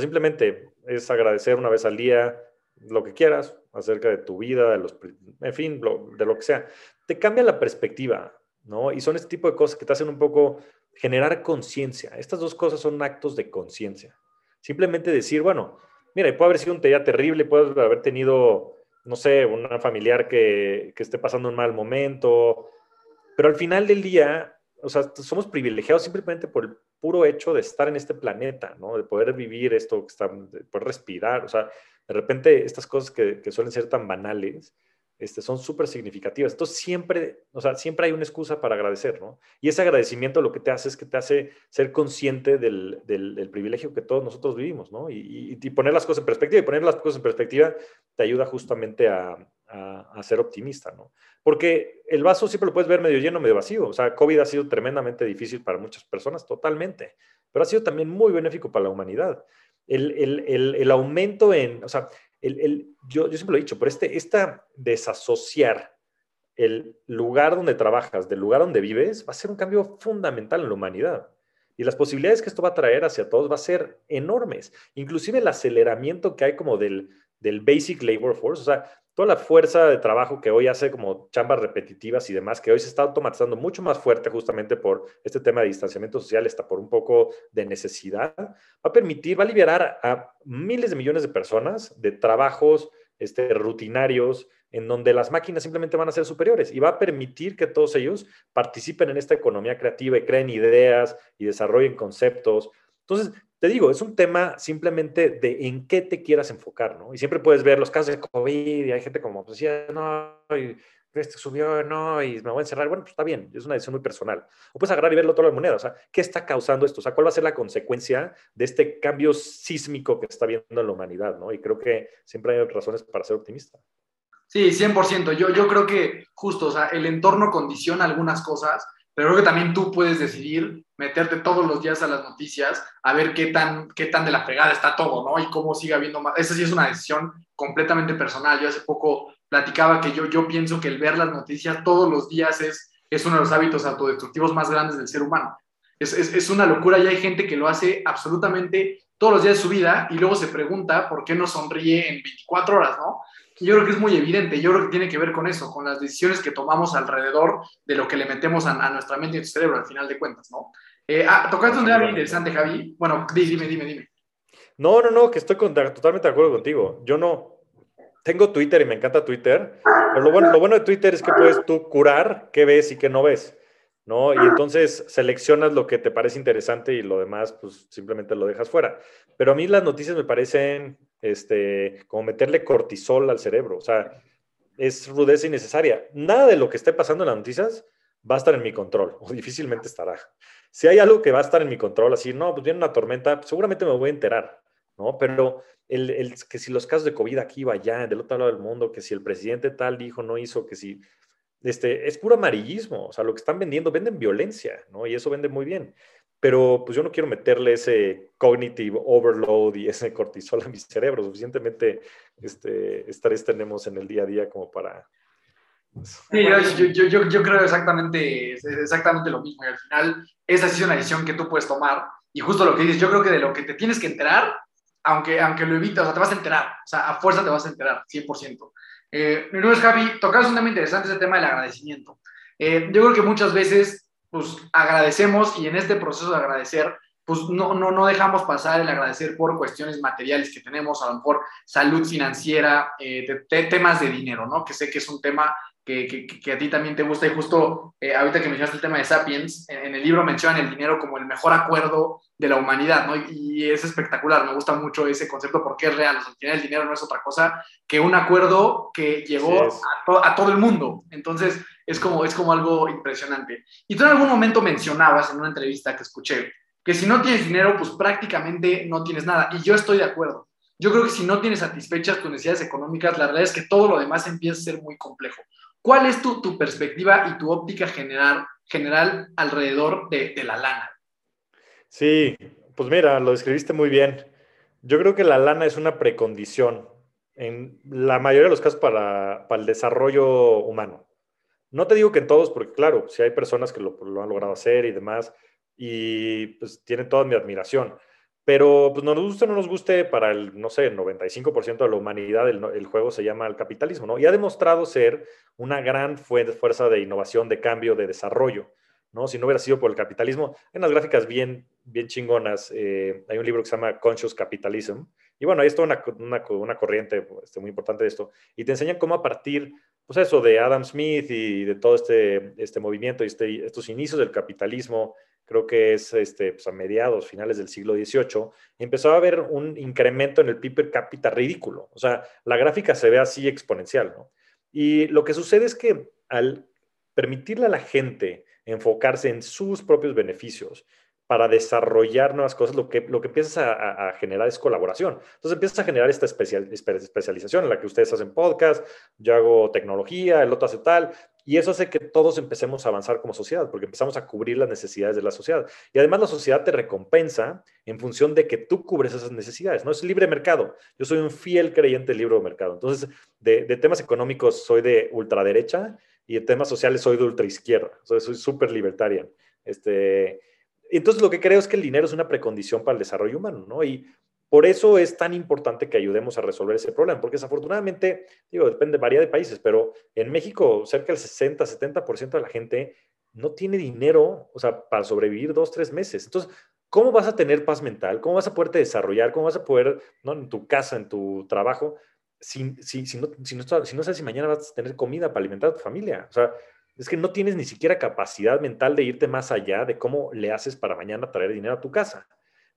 simplemente es agradecer una vez al día lo que quieras acerca de tu vida, de los, en fin, de lo que sea. Te cambia la perspectiva, ¿no? Y son este tipo de cosas que te hacen un poco generar conciencia. Estas dos cosas son actos de conciencia. Simplemente decir, bueno, mira, puede haber sido un día terrible, puede haber tenido, no sé, una familiar que, que esté pasando un mal momento, pero al final del día, o sea, somos privilegiados simplemente por el puro hecho de estar en este planeta, ¿no? De poder vivir esto, de poder respirar, o sea, de repente estas cosas que, que suelen ser tan banales, este, son súper significativas. Entonces siempre, o sea, siempre hay una excusa para agradecer, ¿no? Y ese agradecimiento lo que te hace es que te hace ser consciente del, del, privilegio que todos nosotros vivimos, ¿no? Y, y, poner las cosas en perspectiva. Y poner las cosas en perspectiva te ayuda justamente a, a, ser optimista, ¿no? Porque el vaso siempre lo puedes ver medio lleno, medio vacío. O sea, COVID ha sido tremendamente difícil para muchas personas, totalmente. Pero ha sido también muy benéfico para la humanidad. El, el, el, el aumento en, o sea, yo, yo, siempre lo he dicho, pero este, esta desasociar el lugar donde trabajas del lugar donde vives va a ser un cambio fundamental en la humanidad. Y las posibilidades que esto va a traer hacia todos va a ser enormes. Inclusive el aceleramiento que hay como del, del basic labor force, o sea, toda la fuerza de trabajo que hoy hace como chambas repetitivas y demás, que hoy se está automatizando mucho más fuerte justamente por este tema de distanciamiento social, está por un poco de necesidad, va a permitir, va a liberar a miles de millones de personas de trabajos este, rutinarios en donde las máquinas simplemente van a ser superiores y va a permitir que todos ellos participen en esta economía creativa y creen ideas y desarrollen conceptos. Entonces, te digo, es un tema simplemente de en qué te quieras enfocar, ¿no? Y siempre puedes ver los casos de COVID y hay gente como, pues ya, no, y este subió, no, y me voy a encerrar. Bueno, pues está bien, es una decisión muy personal. O puedes agarrar y verlo toda la moneda, o sea, ¿qué está causando esto? O sea, ¿cuál va a ser la consecuencia de este cambio sísmico que está viendo en la humanidad, ¿no? Y creo que siempre hay razones para ser optimista. Sí, 100%. Yo, yo creo que justo, o sea, el entorno condiciona algunas cosas, pero creo que también tú puedes decidir meterte todos los días a las noticias a ver qué tan, qué tan de la fregada está todo, ¿no? Y cómo sigue habiendo más. Esa sí es una decisión completamente personal. Yo hace poco platicaba que yo, yo pienso que el ver las noticias todos los días es, es uno de los hábitos autodestructivos más grandes del ser humano. Es, es, es una locura y hay gente que lo hace absolutamente todos los días de su vida y luego se pregunta por qué no sonríe en 24 horas, ¿no? Yo creo que es muy evidente, yo creo que tiene que ver con eso, con las decisiones que tomamos alrededor de lo que le metemos a, nuestra mente y nuestro cerebro, al final de cuentas, ¿no? Eh, ah, tocaste un tema interesante, Javi. Bueno, dime, dime, dime. No, no, no, que estoy totalmente de acuerdo contigo. Yo no, tengo Twitter y me encanta Twitter, pero lo bueno, lo bueno de Twitter es que puedes tú curar qué ves y qué no ves. ¿no? Y entonces seleccionas lo que te parece interesante y lo demás, pues simplemente lo dejas fuera. Pero a mí las noticias me parecen este, como meterle cortisol al cerebro, o sea, es rudeza innecesaria. Nada de lo que esté pasando en las noticias va a estar en mi control, o difícilmente estará. Si hay algo que va a estar en mi control, así, no, pues viene una tormenta, seguramente me voy a enterar, ¿no? Pero el, el, que si los casos de COVID aquí o allá, del otro lado del mundo, que si el presidente tal dijo, no hizo, que si este, es puro amarillismo, o sea, lo que están vendiendo, venden violencia, ¿no? Y eso vende muy bien. Pero pues yo no quiero meterle ese cognitive overload y ese cortisol a mi cerebro, suficientemente este, estrés tenemos en el día a día como para... Sí, yo, yo, yo, creo exactamente, exactamente lo mismo. Y al final esa es una decisión que tú puedes tomar. Y justo lo que dices, yo creo que de lo que te tienes que enterar, aunque, aunque lo evitas, o sea, te vas a enterar, o sea, a fuerza te vas a enterar, 100%. Eh, mi nombre es Javi, tocas un tema interesante, ese tema del agradecimiento. Eh, yo creo que muchas veces, pues, agradecemos y en este proceso de agradecer, pues, no, no, no dejamos pasar el agradecer por cuestiones materiales que tenemos, a lo mejor salud financiera, eh, temas de dinero, ¿no? Que sé que es un tema que, que, a ti también te gusta y justo eh, ahorita que mencionaste el tema de Sapiens, en, el libro mencionan el dinero como el mejor acuerdo de la humanidad, ¿no? Y, es espectacular, me gusta mucho ese concepto porque es real, o sea, al final el dinero no es otra cosa que un acuerdo que llegó a, a, todo el mundo, entonces es como, es como algo impresionante. Y tú en algún momento mencionabas en una entrevista que escuché que si no tienes dinero, pues prácticamente no tienes nada, y yo estoy de acuerdo. Yo creo que si no tienes satisfechas tus necesidades económicas, la realidad es que todo lo demás empieza a ser muy complejo. ¿Cuál es tu, tu perspectiva y tu óptica general, general alrededor de, de, la lana? Sí, pues mira, lo describiste muy bien. Yo creo que la lana es una precondición en la mayoría de los casos para, para el desarrollo humano. No te digo que en todos, porque claro, si hay personas que lo, lo han logrado hacer y demás, y pues tienen toda mi admiración. Pero pues nos guste o no nos guste, para el, no sé, el 95% de la humanidad el, juego se llama el capitalismo, ¿no? Y ha demostrado ser una gran fuerza de innovación, de cambio, de desarrollo, ¿no? Si no hubiera sido por el capitalismo, en las gráficas bien, bien chingonas, eh, hay un libro que se llama Conscious Capitalism, y bueno, ahí está una, una, una corriente este, muy importante de esto, y te enseñan cómo a partir, pues eso, de Adam Smith y de todo este, este movimiento y este, estos inicios del capitalismo, creo que es este, pues a mediados, finales del siglo XVIII, empezó a haber un incremento en el PIB per cápita ridículo. O sea, la gráfica se ve así exponencial, ¿no? Y lo que sucede es que al permitirle a la gente enfocarse en sus propios beneficios para desarrollar nuevas cosas, lo que, lo que empiezas a, generar es colaboración. Entonces empiezas a generar esta especial, especialización en la que ustedes hacen podcast, yo hago tecnología, el otro hace tal, y eso hace que todos empecemos a avanzar como sociedad, porque empezamos a cubrir las necesidades de la sociedad. Y además la sociedad te recompensa en función de que tú cubres esas necesidades. No es libre mercado. Yo soy un fiel creyente del libre mercado. Entonces, de, temas económicos soy de ultraderecha y de temas sociales soy de ultraizquierda. Soy súper libertaria. Este, entonces, lo que creo es que el dinero es una precondición para el desarrollo humano, ¿no? Y por eso es tan importante que ayudemos a resolver ese problema, porque desafortunadamente, digo, depende, varía de países, pero en México cerca del 60, 70% de la gente no tiene dinero, o sea, para sobrevivir dos, tres meses. Entonces, ¿cómo vas a tener paz mental? ¿Cómo vas a poderte desarrollar? ¿Cómo vas a poder, ¿no? en tu casa, en tu trabajo, si, si, si, no, si, no, si no sabes si mañana vas a tener comida para alimentar a tu familia? O sea, es que no tienes ni siquiera capacidad mental de irte más allá de cómo le haces para mañana traer dinero a tu casa.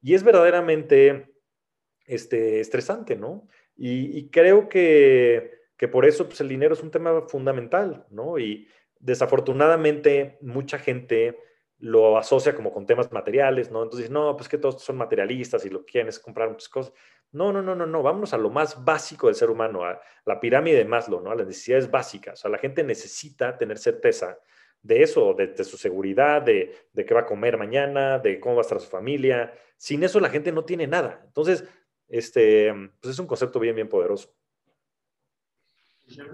Y es verdaderamente este, estresante, ¿no? Y, creo que, por eso pues, el dinero es un tema fundamental, ¿no? Y desafortunadamente mucha gente lo asocia como con temas materiales, ¿no? Entonces, no, pues que todos son materialistas y lo que quieren es comprar muchas cosas. No, no, no, no, no, vámonos a lo más básico del ser humano, a la pirámide de Maslow, ¿no? A las necesidades básicas. O sea, la gente necesita tener certeza de eso, de, su seguridad, de, de qué va a comer mañana, de cómo va a estar su familia. Sin eso la gente no tiene nada. Entonces, este, pues es un concepto bien, bien poderoso.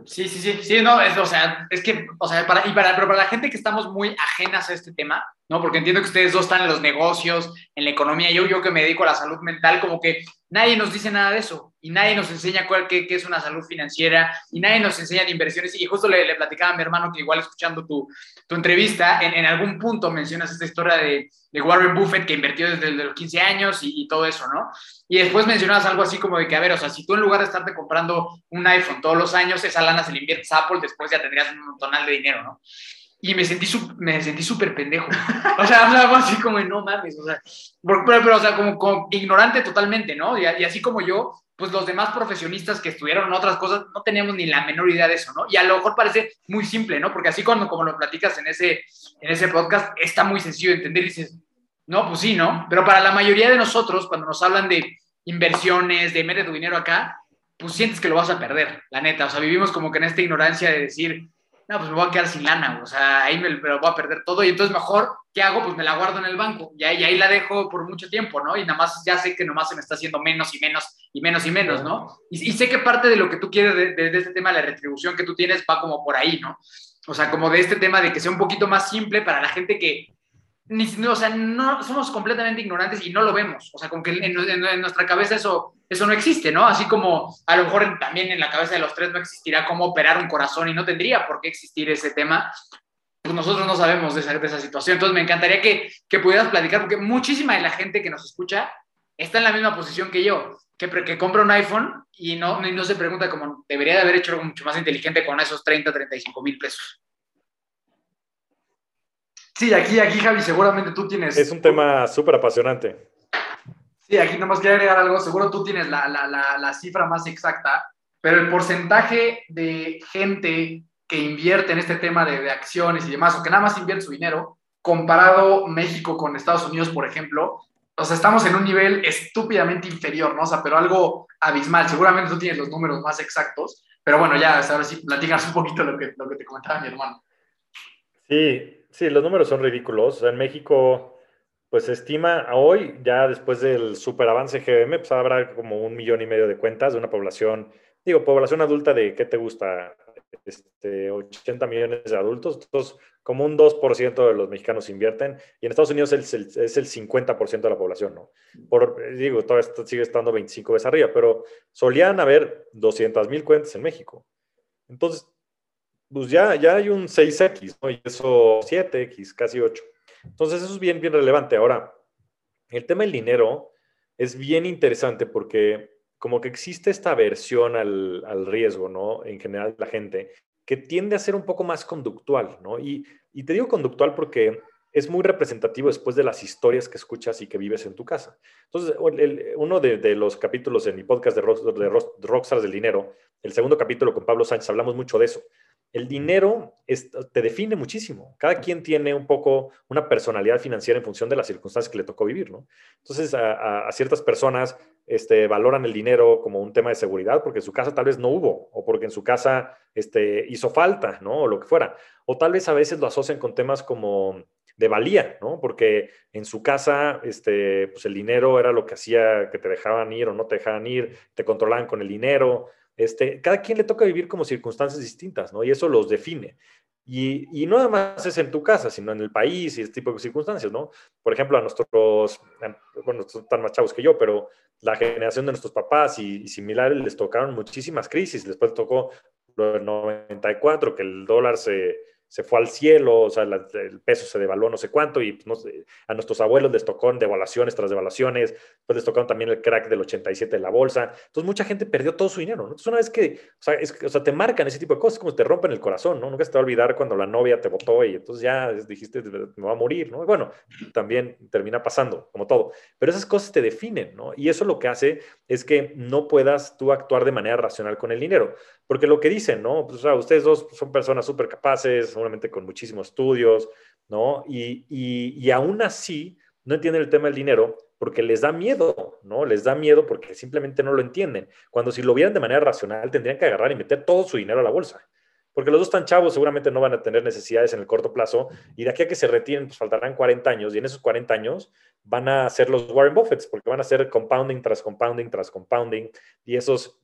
Sí, sí, sí, sí, no, es, o sea, es que, o sea, para, y para, pero para la gente que estamos muy ajenas a este tema, ¿no? Porque entiendo que ustedes dos están en los negocios, en la economía, yo, yo que me dedico a la salud mental, como que nadie nos dice nada de eso y nadie nos enseña cuál, qué, qué es una salud financiera y nadie nos enseña de inversiones. Y justo le, le platicaba a mi hermano que igual escuchando tu, tu entrevista, en, en, algún punto mencionas esta historia de, de Warren Buffett que invirtió desde, los 15 años y, y, todo eso, ¿no? Y después mencionabas algo así como de que, a ver, o sea, si tú en lugar de estarte comprando un iPhone todos los años, esa lana se le inviertes a Apple, después ya tendrías un montonal de dinero, ¿no? Y me sentí me sentí súper pendejo. O sea, algo así como, no mames, o sea, pero, pero o sea, como, como, ignorante totalmente, ¿no? Y, y, así como yo, pues los demás profesionistas que estudiaron otras cosas no teníamos ni la menor idea de eso, ¿no? Y a lo mejor parece muy simple, ¿no? Porque así cuando como lo platicas en ese, en ese podcast, está muy sencillo de entender y dices, no, pues sí, ¿no? Pero para la mayoría de nosotros, cuando nos hablan de inversiones, de mete tu dinero acá, pues sientes que lo vas a perder, la neta. O sea, vivimos como que en esta ignorancia de decir, no, pues me voy a quedar sin lana, o sea, ahí me, me, lo voy a perder todo y entonces mejor, ¿qué hago? Pues me la guardo en el banco y ahí, y ahí la dejo por mucho tiempo, ¿no? Y nada más ya sé que nomás se me está haciendo menos y menos y menos y menos, ¿no? Y, y sé que parte de lo que tú quieres de, de, de, este tema la retribución que tú tienes va como por ahí, ¿no? O sea, como de este tema de que sea un poquito más simple para la gente que, ni, o sea, no, somos completamente ignorantes y no lo vemos. O sea, como que en, en, en, nuestra cabeza eso, eso no existe, ¿no? Así como a lo mejor también en la cabeza de los tres no existirá cómo operar un corazón y no tendría por qué existir ese tema. Pues nosotros no sabemos de esa, de esa situación. Entonces me encantaría que, que pudieras platicar, porque muchísima de la gente que nos escucha está en la misma posición que yo, que, que compra un iPhone y no, y no se pregunta cómo debería de haber hecho algo mucho más inteligente con esos 30, 35 mil pesos. Sí, aquí, aquí, Javi, seguramente tú tienes. Es un tema súper apasionante. Sí, aquí nomás quería agregar algo. Seguro tú tienes la, la, la, la, cifra más exacta, pero el porcentaje de gente que invierte en este tema de, de, acciones y demás, o que nada más invierte su dinero, comparado México con Estados Unidos, por ejemplo, o sea, estamos en un nivel estúpidamente inferior, ¿no? O sea, pero algo abismal. Seguramente tú tienes los números más exactos, pero bueno, ya, ahora sí, platicas un poquito lo que, lo que te comentaba mi hermano. Sí, Sí, los números son ridículos. En México, pues se estima hoy, ya después del superavance GBM, pues habrá como un millón y medio de cuentas de una población, digo, población adulta de, ¿qué te gusta? Este, 80 millones de adultos. Entonces, como un 2% de los mexicanos invierten. Y en Estados Unidos es el, es el 50% de la población, ¿no? Por, digo, todavía sigue estando 25 veces arriba, pero solían haber 200 mil cuentas en México. Entonces, pues ya, ya hay un 6X, ¿no? Y eso 7X, casi 8. Entonces eso es bien, bien relevante. Ahora, el tema del dinero es bien interesante porque como que existe esta aversión al, al riesgo, ¿no? En general la gente, que tiende a ser un poco más conductual, ¿no? Y, y te digo conductual porque es muy representativo después de las historias que escuchas y que vives en tu casa. Entonces, el, uno de, de, los capítulos en mi podcast de, Rock, de, de Rockstars del Dinero, el segundo capítulo con Pablo Sánchez, hablamos mucho de eso el dinero es, te define muchísimo. Cada quien tiene un poco una personalidad financiera en función de las circunstancias que le tocó vivir, ¿no? Entonces, a, a, a, ciertas personas este, valoran el dinero como un tema de seguridad porque en su casa tal vez no hubo o porque en su casa este, hizo falta, ¿no? O lo que fuera. O tal vez a veces lo asocian con temas como de valía, ¿no? Porque en su casa, este, pues el dinero era lo que hacía que te dejaban ir o no te dejaban ir, te controlaban con el dinero, este, cada quien le toca vivir como circunstancias distintas, ¿no? Y eso los define. Y, y, no nada más es en tu casa, sino en el país y este tipo de circunstancias, ¿no? Por ejemplo, a nuestros, bueno, están más chavos que yo, pero la generación de nuestros papás y, y similares les tocaron muchísimas crisis. Después tocó lo del 94, que el dólar se, se fue al cielo, o sea, la, el peso se devaluó no sé cuánto, y pues, no sé, a nuestros abuelos les tocó devaluaciones tras devaluaciones, pues les tocaron también el crack del 87 de la bolsa. Entonces, mucha gente perdió todo su dinero, ¿no? Entonces, una vez que, o sea, es, o sea, te marcan ese tipo de cosas, como te rompen el corazón, ¿no? Nunca se te va a olvidar cuando la novia te votó y entonces ya dijiste, me va a morir, ¿no? Y bueno, también termina pasando, como todo. Pero esas cosas te definen, ¿no? Y eso lo que hace es que no puedas tú actuar de manera racional con el dinero. Porque lo que dicen, ¿no? Pues, o sea, ustedes dos son personas súper capaces, con muchísimos estudios, ¿no? Y, y, aún así no entienden el tema del dinero porque les da miedo, ¿no? Les da miedo porque simplemente no lo entienden. Cuando si lo vieran de manera racional tendrían que agarrar y meter todo su dinero a la bolsa. Porque los dos tan chavos seguramente no van a tener necesidades en el corto plazo y de aquí a que se retiren pues faltarán 40 años y en esos 40 años van a ser los Warren Buffetts porque van a ser compounding tras compounding tras compounding y esos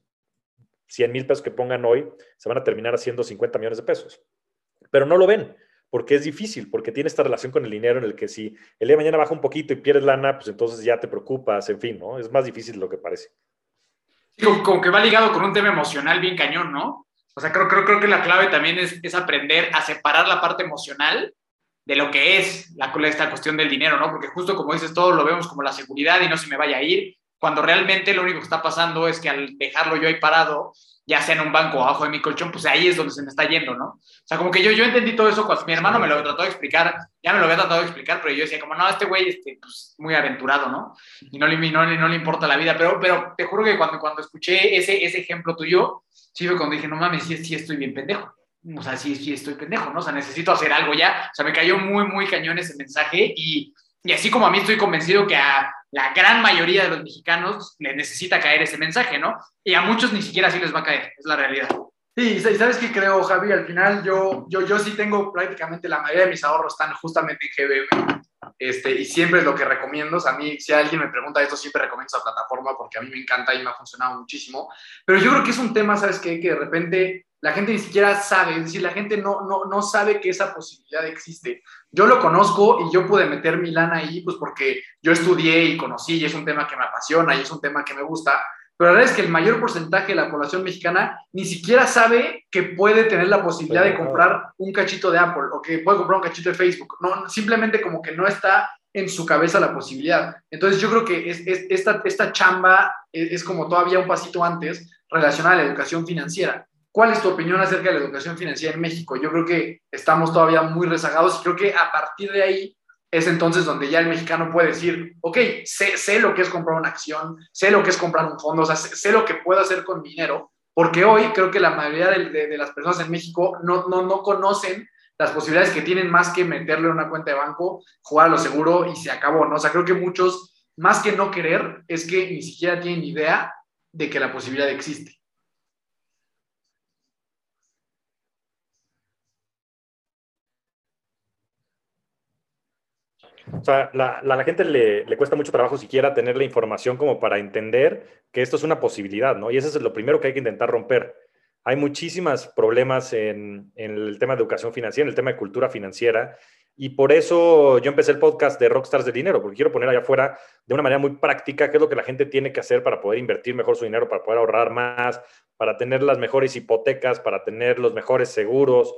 100 mil pesos que pongan hoy se van a terminar haciendo 50 millones de pesos. Pero no lo ven porque es difícil, porque tiene esta relación con el dinero en el que si el día de mañana baja un poquito y pierdes lana, pues entonces ya te preocupas, en fin, ¿no? Es más difícil de lo que parece. Sí, como, que va ligado con un tema emocional bien cañón, ¿no? O sea, creo, creo, creo que la clave también es, es aprender a separar la parte emocional de lo que es la, esta cuestión del dinero, ¿no? Porque justo como dices, todo lo vemos como la seguridad y no se me vaya a ir, cuando realmente lo único que está pasando es que al dejarlo yo ahí parado, ya sea en un banco o abajo de mi colchón, pues ahí es donde se me está yendo, ¿no? O sea, como que yo, yo entendí todo eso cuando mi hermano me lo trató de explicar, ya me lo había tratado de explicar, pero yo decía como, no, este güey, este, pues, muy aventurado, ¿no? Y no le, no, no le importa la vida, pero, pero te juro que cuando, cuando escuché ese, ese ejemplo tuyo, sí fue cuando dije, no mames, sí, sí estoy bien pendejo. O sea, sí, sí estoy pendejo, ¿no? O sea, necesito hacer algo ya. O sea, me cayó muy, muy cañón ese mensaje y, y así como a mí estoy convencido que a la gran mayoría de los mexicanos les necesita caer ese mensaje, ¿no? Y a muchos ni siquiera así les va a caer, es la realidad. Sí, sabes qué creo, Javi, al final yo, yo, yo sí tengo prácticamente la mayoría de mis ahorros están justamente en GBM, este, y siempre es lo que recomiendo, o sea, a mí, si alguien me pregunta esto, siempre recomiendo esa plataforma porque a mí me encanta y me ha funcionado muchísimo, pero yo creo que es un tema, ¿sabes qué? Que de repente la gente ni siquiera sabe, es decir, la gente no, no, no sabe que esa posibilidad existe. Yo lo conozco y yo pude meter mi lana ahí, pues porque yo estudié y conocí y es un tema que me apasiona y es un tema que me gusta, pero la verdad es que el mayor porcentaje de la población mexicana ni siquiera sabe que puede tener la posibilidad de comprar un cachito de Apple o que puede comprar un cachito de Facebook. No, simplemente como que no está en su cabeza la posibilidad. Entonces yo creo que es, esta, esta chamba es, es como todavía un pasito antes relacionada a la educación financiera. ¿Cuál es tu opinión acerca de la educación financiera en México? Yo creo que estamos todavía muy rezagados y creo que a partir de ahí es entonces donde ya el mexicano puede decir, ok, sé, sé lo que es comprar una acción, sé lo que es comprar un fondo, o sea, sé, lo que puedo hacer con dinero, porque hoy creo que la mayoría de, de, las personas en México no, no, no conocen las posibilidades que tienen más que meterle una cuenta de banco, jugar a lo seguro y se acabó, ¿no? O sea, creo que muchos, más que no querer, es que ni siquiera tienen idea de que la posibilidad existe. O sea, la, la, gente le, le, cuesta mucho trabajo siquiera tener la información como para entender que esto es una posibilidad, ¿no? Y eso es lo primero que hay que intentar romper. Hay muchísimos problemas en, en, el tema de educación financiera, en el tema de cultura financiera, y por eso yo empecé el podcast de Rockstars de Dinero, porque quiero poner allá afuera de una manera muy práctica qué es lo que la gente tiene que hacer para poder invertir mejor su dinero, para poder ahorrar más, para tener las mejores hipotecas, para tener los mejores seguros,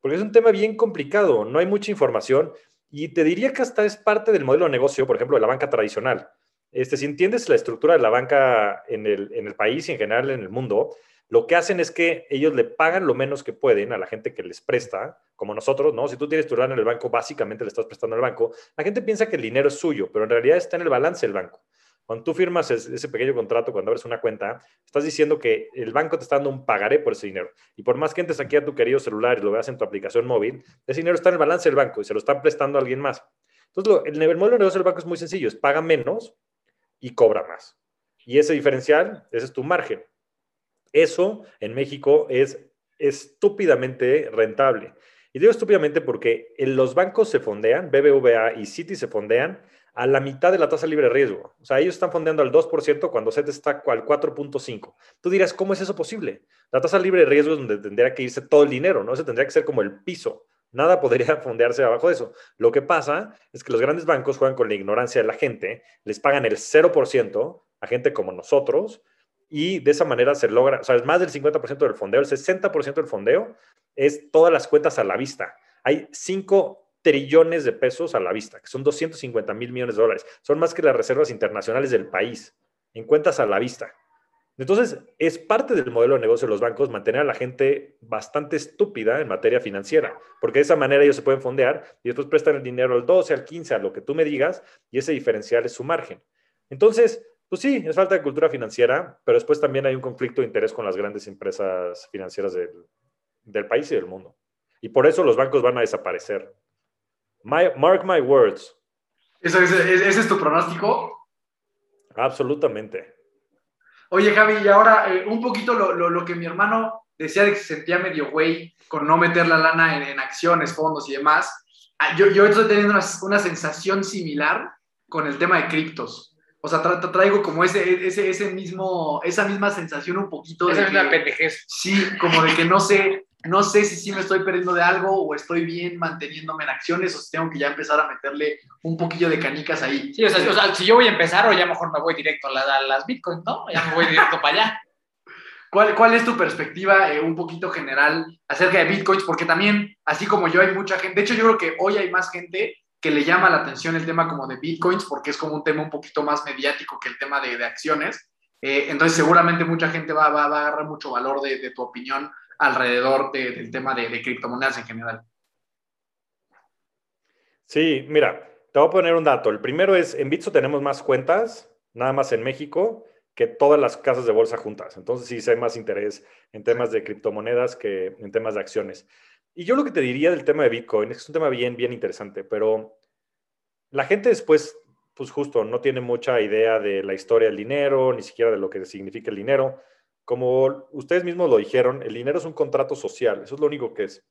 porque es un tema bien complicado, no hay mucha información y te diría que hasta es parte del modelo de negocio, por ejemplo, de la banca tradicional. Este, si entiendes la estructura de la banca en el, en el país y en general en el mundo, lo que hacen es que ellos le pagan lo menos que pueden a la gente que les presta, como nosotros, ¿no? Si tú tienes tu lana en el banco, básicamente le estás prestando al banco. La gente piensa que el dinero es suyo, pero en realidad está en el balance del banco. Cuando tú firmas ese pequeño contrato, cuando abres una cuenta, estás diciendo que el banco te está dando un pagaré por ese dinero. Y por más que entres aquí a tu querido celular y lo veas en tu aplicación móvil, ese dinero está en el balance del banco y se lo están prestando a alguien más. Entonces, el, el modelo de negocio del banco es muy sencillo, es paga menos y cobra más. Y ese diferencial, ese es tu margen. Eso en México es estúpidamente rentable. Y digo estúpidamente porque los bancos se fondean, BBVA y Citi se fondean a la mitad de la tasa libre de riesgo. O sea, ellos están fondeando al 2% cuando CET está al 4.5%. Tú dirás, ¿cómo es eso posible? La tasa libre de riesgo es donde tendría que irse todo el dinero, ¿no? Ese tendría que ser como el piso. Nada podría fondearse abajo de eso. Lo que pasa es que los grandes bancos juegan con la ignorancia de la gente, les pagan el 0% a gente como nosotros y de esa manera se logra, o sea, es más del 50% del fondeo, el 60% del fondeo es todas las cuentas a la vista. Hay cinco trillones de pesos a la vista, que son 250 mil millones de dólares. Son más que las reservas internacionales del país, en cuentas a la vista. Entonces, es parte del modelo de negocio de los bancos mantener a la gente bastante estúpida en materia financiera, porque de esa manera ellos se pueden fondear y después prestan el dinero al 12, al 15, a lo que tú me digas, y ese diferencial es su margen. Entonces, pues sí, es falta de cultura financiera, pero después también hay un conflicto de interés con las grandes empresas financieras del, del país y del mundo. Y por eso los bancos van a desaparecer mark my words. ¿Eso, ese, es tu pronóstico? Absolutamente. Oye, Javi, y ahora eh, un poquito lo, lo, lo, que mi hermano decía de que se sentía medio güey con no meter la lana en, en acciones, fondos y demás. Ah, yo, yo estoy teniendo una, una, sensación similar con el tema de criptos. O sea, tra- tra- traigo como ese, ese, ese mismo, esa misma sensación un poquito Esa de es una que- pendejez. Sí, como de que no sé, no sé si sí me estoy perdiendo de algo o estoy bien manteniéndome en acciones o si tengo que ya empezar a meterle un poquillo de canicas ahí. Sí, o sea, o sea, si yo voy a empezar o ya mejor me voy directo a, la- a las bitcoins, ¿no? Ya me voy directo para allá. ¿Cuál, cuál es tu perspectiva eh, un poquito general acerca de bitcoins? Porque también, así como yo, hay mucha gente, de hecho yo creo que hoy hay más gente que le llama la atención el tema como de bitcoins porque es como un tema un poquito más mediático que el tema de, de acciones. Eh, entonces seguramente mucha gente va, va- va a agarrar mucho valor de, de tu opinión alrededor de- del tema de, criptomonedas en general. Sí, mira, te voy a poner un dato. El primero es, en Bitso tenemos más cuentas, nada más en México, que todas las casas de bolsa juntas. Entonces sí, sí hay más interés en temas de criptomonedas que en temas de acciones. Y yo lo que te diría del tema de Bitcoin es que es un tema bien, bien interesante, pero la gente después, pues justo, no tiene mucha idea de la historia del dinero, ni siquiera de lo que significa el dinero. Como ustedes mismos lo dijeron, el dinero es un contrato social, eso es lo único que es.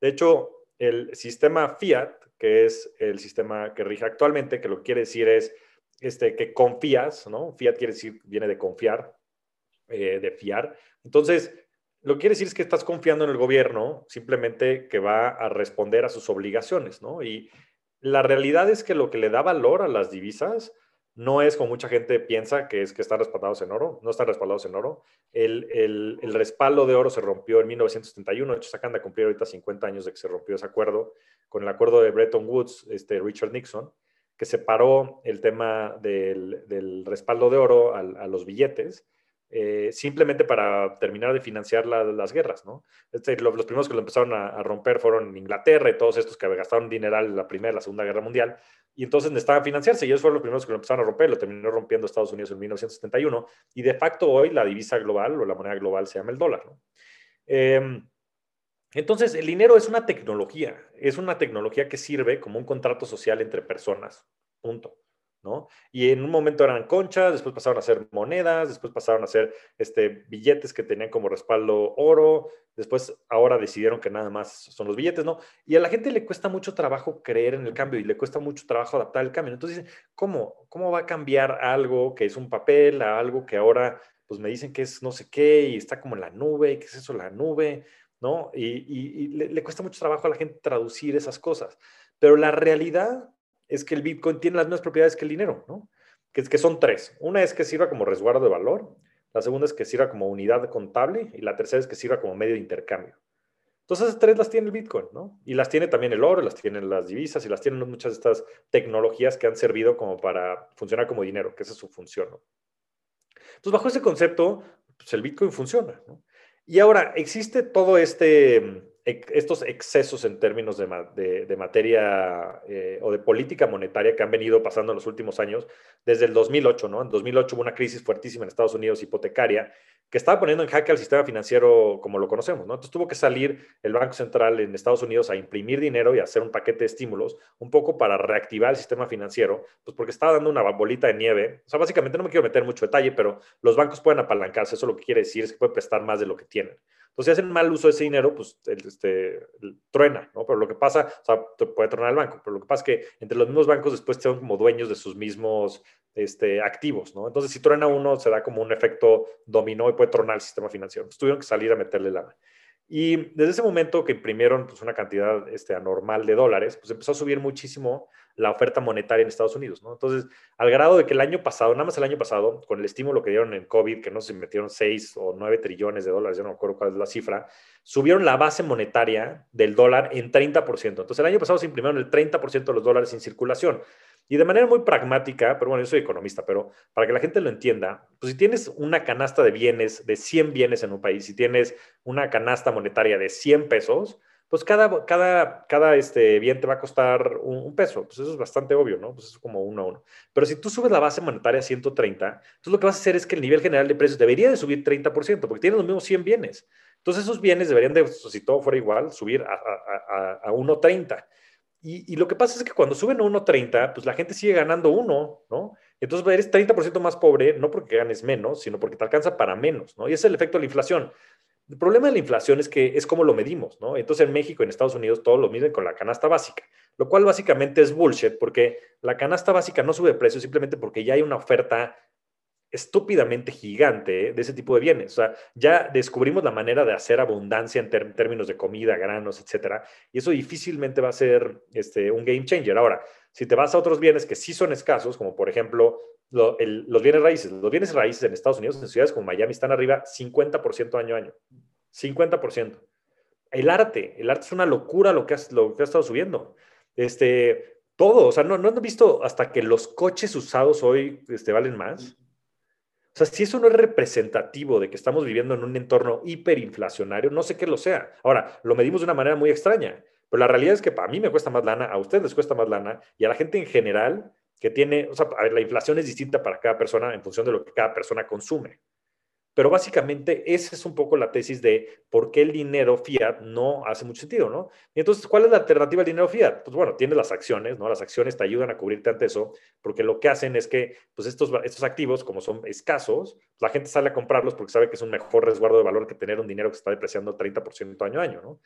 De hecho, el sistema fiat, que es el sistema que rige actualmente, que lo que quiere decir es este, que confías, ¿no? Fiat quiere decir, viene de confiar, eh, de fiar. Entonces, lo que quiere decir es que estás confiando en el gobierno, simplemente que va a responder a sus obligaciones, ¿no? Y la realidad es que lo que le da valor a las divisas no es como mucha gente piensa que es que están respaldados en oro, no están respaldados en oro. El, el, el respaldo de oro se rompió en 1971, de hecho se acaban de cumplir ahorita 50 años de que se rompió ese acuerdo, con el acuerdo de Bretton Woods, este, Richard Nixon, que separó el tema del, del respaldo de oro a, a los billetes, eh, simplemente para terminar de financiar la, las guerras, ¿no? Lo, los primeros que lo empezaron a, romper fueron Inglaterra y todos estos que gastaron dineral en la Primera y la Segunda Guerra Mundial, y entonces necesitaban financiarse, y ellos fueron los primeros que lo empezaron a romper, lo terminó rompiendo Estados Unidos en 1971, y de facto hoy la divisa global o la moneda global se llama el dólar. Eh, entonces, el dinero es una tecnología, es una tecnología que sirve como un contrato social entre personas, punto. Y en un momento eran conchas, después pasaron a ser monedas, después pasaron a ser este, billetes que tenían como respaldo oro, después ahora decidieron que nada más son los billetes, ¿no? Y a la gente le cuesta mucho trabajo creer en el cambio y le cuesta mucho trabajo adaptar el cambio. Entonces, ¿cómo? ¿Cómo va a cambiar algo que es un papel a algo que ahora pues me dicen que es no sé qué y está como en la nube, ¿qué es eso la nube? ¿No? Y, le cuesta mucho trabajo a la gente traducir esas cosas. Pero la realidad es que el Bitcoin tiene las mismas propiedades que el dinero, ¿no? Que, que, son tres. Una es que sirva como resguardo de valor, la segunda es que sirva como unidad contable y la tercera es que sirva como medio de intercambio. Entonces, esas tres las tiene el Bitcoin, ¿no? Y las tiene también el oro, las tienen las divisas y las tienen muchas de estas tecnologías que han servido como para funcionar como dinero, que esa es su función, ¿no? Entonces, bajo ese concepto, pues el Bitcoin funciona, ¿no? Y ahora, existe todo este estos excesos en términos de, de, materia eh, o de política monetaria que han venido pasando en los últimos años, desde el 2008, ¿no? En 2008 hubo una crisis fuertísima en Estados Unidos hipotecaria que estaba poniendo en jaque al sistema financiero como lo conocemos, ¿no? Entonces tuvo que salir el Banco Central en Estados Unidos a imprimir dinero y hacer un paquete de estímulos, un poco para reactivar el sistema financiero, pues porque estaba dando una bolita de nieve. O sea, básicamente no me quiero meter mucho detalle, pero los bancos pueden apalancarse, eso lo que quiere decir es que pueden prestar más de lo que tienen. Entonces, si hacen mal uso de ese dinero, pues este, truena, ¿no? Pero lo que pasa, o sea, puede tronar el banco, pero lo que pasa es que entre los mismos bancos después son como dueños de sus mismos este, activos, ¿no? Entonces, si truena uno, se da como un efecto dominó y puede tronar el sistema financiero. Tuvieron que salir a meterle lana. Y desde ese momento que imprimieron pues, una cantidad este, anormal de dólares, pues empezó a subir muchísimo la oferta monetaria en Estados Unidos, ¿no? Entonces, al grado de que el año pasado, nada más el año pasado, con el estímulo que dieron en COVID, que no se metieron 6 o 9 trillones de dólares, yo no me acuerdo cuál es la cifra, subieron la base monetaria del dólar en 30%. Entonces, el año pasado se imprimieron el 30% de los dólares en circulación. Y de manera muy pragmática, pero bueno, yo soy economista, pero para que la gente lo entienda, pues si tienes una canasta de bienes, de 100 bienes en un país, si tienes una canasta monetaria de 100 pesos, pues cada, cada, cada este bien te va a costar un, peso. Pues eso es bastante obvio, ¿no? Pues es como uno a uno. Pero si tú subes la base monetaria a 130, entonces lo que vas a hacer es que el nivel general de precios debería de subir 30%, porque tienes los mismos 100 bienes. Entonces esos bienes deberían de, si todo fuera igual, subir a, a, a, a 1.30. Y, lo que pasa es que cuando suben a 1.30, pues la gente sigue ganando uno, ¿no? Entonces eres 30% más pobre, no porque ganes menos, sino porque te alcanza para menos, ¿no? Y ese es el efecto de la inflación. El problema de la inflación es que es como lo medimos, ¿no? Entonces en México en Estados Unidos todos lo miden con la canasta básica, lo cual básicamente es bullshit porque la canasta básica no sube de precio simplemente porque ya hay una oferta estúpidamente gigante de ese tipo de bienes. O sea, ya descubrimos la manera de hacer abundancia en términos de comida, granos, etcétera, y eso difícilmente va a ser este, un game changer. Ahora, si te vas a otros bienes que sí son escasos, como por ejemplo los bienes raíces, los bienes raíces en Estados Unidos, en ciudades como Miami, están arriba 50% año a año. 50%. El arte, el arte es una locura lo que, lo que ha estado subiendo. Este, todo, o sea, no, no han visto hasta que los coches usados hoy este, valen más. O sea, si eso no es representativo de que estamos viviendo en un entorno hiperinflacionario, no sé qué lo sea. Ahora, lo medimos de una manera muy extraña, pero la realidad es que para mí me cuesta más lana, a ustedes les cuesta más lana y a la gente en general que tiene, o sea, la inflación es distinta para cada persona en función de lo que cada persona consume. Pero básicamente esa es un poco la tesis de por qué el dinero fiat no hace mucho sentido, ¿no? Y entonces, ¿cuál es la alternativa al dinero fiat? Pues bueno, tienes las acciones, ¿no? Las acciones te ayudan a cubrirte ante eso, porque lo que hacen es que, pues estos, estos activos, como son escasos, la gente sale a comprarlos porque sabe que es un mejor resguardo de valor que tener un dinero que está depreciando 30% año a año, ¿no?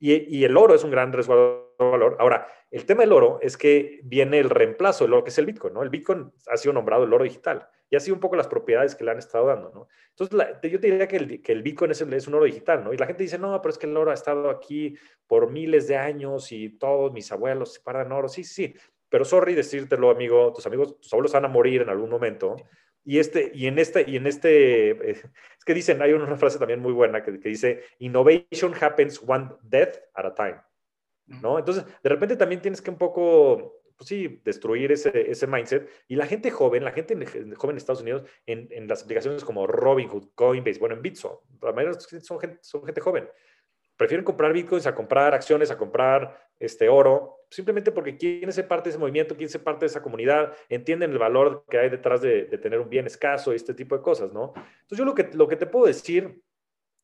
Y, y, el oro es un gran resguardo de valor. Ahora, el tema del oro es que viene el reemplazo del oro, que es el Bitcoin, ¿no? El Bitcoin ha sido nombrado el oro digital y así un poco las propiedades que le han estado dando, ¿no? Entonces, yo te diría que el, que el Bitcoin es, es, un oro digital, ¿no? Y la gente dice, no, pero es que el oro ha estado aquí por miles de años y todos mis abuelos se paran oro. Sí, sí, pero sorry decírtelo, amigo, tus amigos, tus abuelos van a morir en algún momento. Y, este, y en este, y en este eh, es que dicen, hay una frase también muy buena que, que dice, innovation happens one death at a time, ¿no? Entonces, de repente también tienes que un poco pues sí, destruir ese, ese mindset. Y la gente joven, la gente joven en Estados Unidos, en, en las aplicaciones como Robinhood, Coinbase, bueno, en Bitso, la mayoría son gente, son gente joven. Prefieren comprar bitcoins a comprar acciones, a comprar este oro, simplemente porque quieren ser parte de ese movimiento, quieren ser parte de esa comunidad, entienden el valor que hay detrás de, de tener un bien escaso y este tipo de cosas, ¿no? Entonces yo lo que, lo que te puedo decir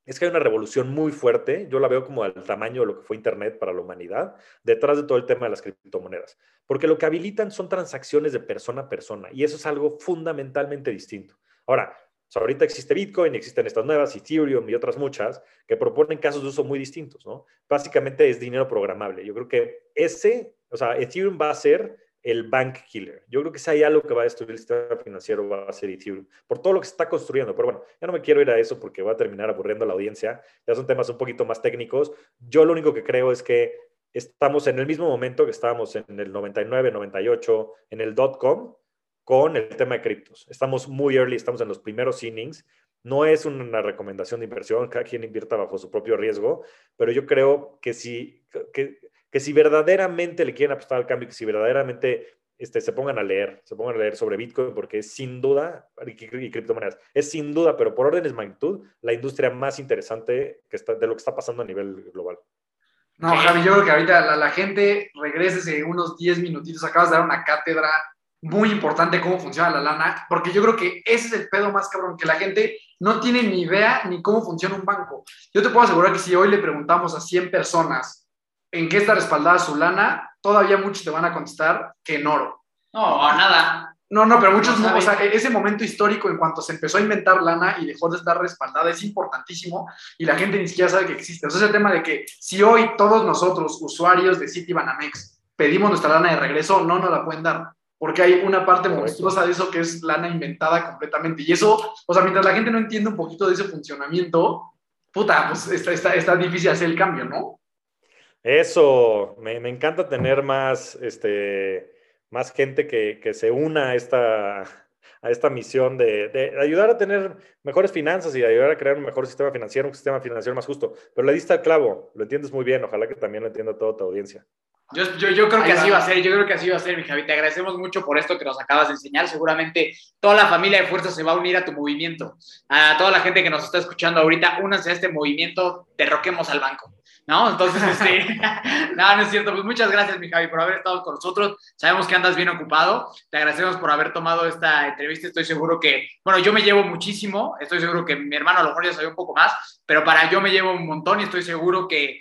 es que hay una revolución muy fuerte, yo la veo como al tamaño de lo que fue Internet para la humanidad, detrás de todo el tema de las criptomonedas, porque lo que habilitan son transacciones de persona a persona y eso es algo fundamentalmente distinto. Ahora, ahorita existe Bitcoin, existen estas nuevas, Ethereum y otras muchas, que proponen casos de uso muy distintos, ¿no? Básicamente es dinero programable. Yo creo que ese, o sea, Ethereum va a ser el bank killer. Yo creo que si hay algo que va a destruir el sistema financiero va a ser Ethereum, por todo lo que se está construyendo. Pero bueno, ya no me quiero ir a eso porque voy a terminar aburriendo a la audiencia. Ya son temas un poquito más técnicos. Yo lo único que creo es que estamos en el mismo momento que estábamos en el 99, 98, en el dot-com, con el tema de criptos. Estamos muy early, estamos en los primeros innings. No es una recomendación de inversión, cada quien invierta bajo su propio riesgo, pero yo creo que si, que, que si verdaderamente le quieren apostar al cambio, que si verdaderamente este, se pongan a leer, se pongan a leer sobre Bitcoin, porque es sin duda, y, criptomonedas, es sin duda, pero por órdenes de magnitud, la industria más interesante que está, de lo que está pasando a nivel global. No, Javi, yo creo que ahorita la, la gente regrese en unos 10 minutitos, acabas de dar una cátedra muy importante cómo funciona la lana, porque yo creo que ese es el pedo más cabrón, que la gente no tiene ni idea ni cómo funciona un banco. Yo te puedo asegurar que si hoy le preguntamos a 100 personas en qué está respaldada su lana, todavía muchos te van a contestar que en oro. No, nada. No, no, pero muchos no. O sea, ese momento histórico en cuanto se empezó a inventar lana y dejó de estar respaldada es importantísimo y la gente ni siquiera sabe que existe. O sea, ese tema de que si hoy todos nosotros, usuarios de Citibanamex, pedimos nuestra lana de regreso, no nos la pueden dar porque hay una parte monstruosa de eso que es lana inventada completamente. Y eso, o sea, mientras la gente no entiende un poquito de ese funcionamiento, puta, pues está, está, está difícil hacer el cambio, ¿no? Eso, me, encanta tener más, este, más gente que, que, se una a esta, a esta misión de, de, ayudar a tener mejores finanzas y ayudar a crear un mejor sistema financiero, un sistema financiero más justo. Pero le diste al clavo, lo entiendes muy bien, ojalá que también lo entienda toda tu audiencia. Yo, yo, yo, creo que así va a ser, yo creo que así va a ser, mi Javi. Te agradecemos mucho por esto que nos acabas de enseñar. Seguramente toda la familia de Fuerza se va a unir a tu movimiento. A toda la gente que nos está escuchando ahorita, únanse a este movimiento, derroquemos al banco. ¿No? Entonces, este, no, no es cierto. Pues muchas gracias, mi Javi, por haber estado con nosotros. Sabemos que andas bien ocupado. Te agradecemos por haber tomado esta entrevista. Estoy seguro que, bueno, yo me llevo muchísimo. Estoy seguro que mi hermano a lo mejor ya sabía un poco más, pero para yo me llevo un montón y estoy seguro que,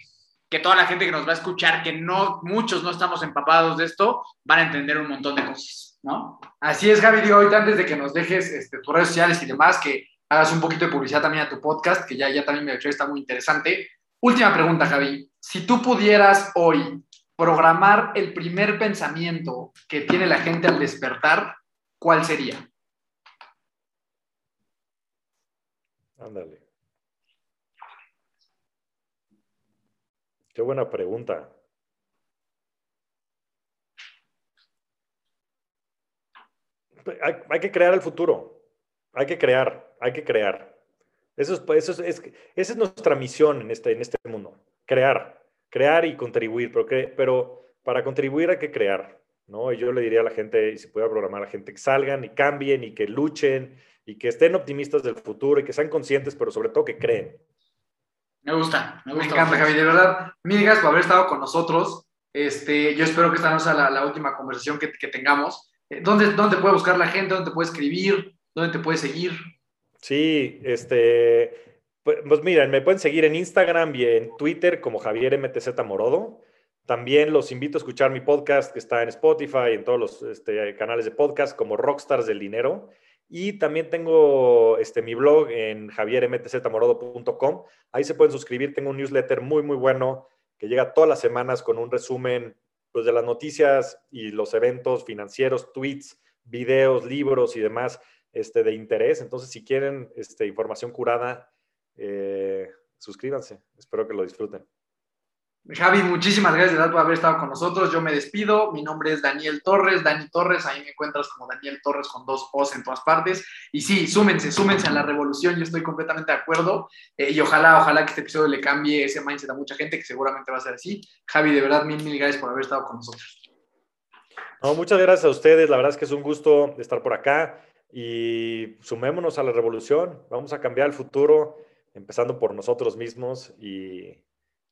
que toda la gente que nos va a escuchar, que no, muchos no estamos empapados de esto, van a entender un montón de cosas, ¿no? Así es, Javi. Digo, ahorita antes de que nos dejes este, tus redes sociales y demás, que hagas un poquito de publicidad también a tu podcast, que ya, ya también me está muy interesante. Última pregunta, Javi. Si tú pudieras hoy programar el primer pensamiento que tiene la gente al despertar, ¿cuál sería? Ándale. Qué buena pregunta. Hay, que crear el futuro. Hay que crear, hay que crear. Eso es, eso es, esa es nuestra misión en este, en este mundo. Crear, crear y contribuir. Pero, pero para contribuir hay que crear. ¿no? Y yo le diría a la gente, y si puede programar a la gente, que salgan y cambien y que luchen y que estén optimistas del futuro y que sean conscientes, pero sobre todo que creen. Me gusta, me, encanta, Javi. De verdad, mil gracias por haber estado con nosotros. Este, yo espero que esta no sea la, última conversación que, que tengamos. Eh, ¿Dónde, ¿Dónde puede buscar la gente? ¿Dónde te puede escribir? ¿Dónde te puede seguir? Sí, este, pues, pues miren, me pueden seguir en Instagram y en Twitter como Javier MTZ Morodo. También los invito a escuchar mi podcast que está en Spotify, en todos los este, canales de podcast como Rockstars del Dinero. Y también tengo este, mi blog en javiermtzmorodo.com. Ahí se pueden suscribir. Tengo un newsletter muy, muy bueno que llega todas las semanas con un resumen pues, de las noticias y los eventos financieros, tweets, videos, libros y demás este, de interés. Entonces, si quieren este, información curada, eh, suscríbanse. Espero que lo disfruten. Javi, muchísimas gracias de verdad por haber estado con nosotros. Yo me despido. Mi nombre es Daniel Torres, Dani Torres. Ahí me encuentras como Daniel Torres con dos O's en todas partes. Y sí, súmense, súmense a la revolución. Yo estoy completamente de acuerdo. Eh, y ojalá, ojalá que este episodio le cambie ese mindset a mucha gente, que seguramente va a ser así. Javi, de verdad, mil, mil gracias por haber estado con nosotros. No, muchas gracias a ustedes. La verdad es que es un gusto estar por acá. Y sumémonos a la revolución. Vamos a cambiar el futuro, empezando por nosotros mismos y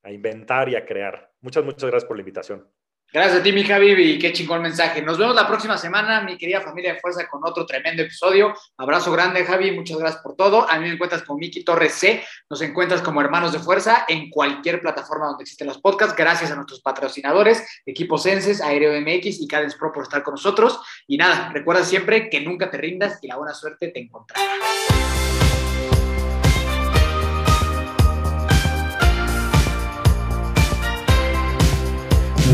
a inventar y a crear. Muchas, muchas gracias por la invitación. Gracias a ti, mi Javi, y qué chingón mensaje. Nos vemos la próxima semana, mi querida familia de Fuerza, con otro tremendo episodio. Abrazo grande, Javi, muchas gracias por todo. A mí me encuentras con Miki Torres C, nos encuentras como Hermanos de Fuerza en cualquier plataforma donde existen los podcasts. Gracias a nuestros patrocinadores, Equipo Senses, Aéreo MX y Cadence Pro por estar con nosotros. Y nada, recuerda siempre que nunca te rindas y la buena suerte te encontrará.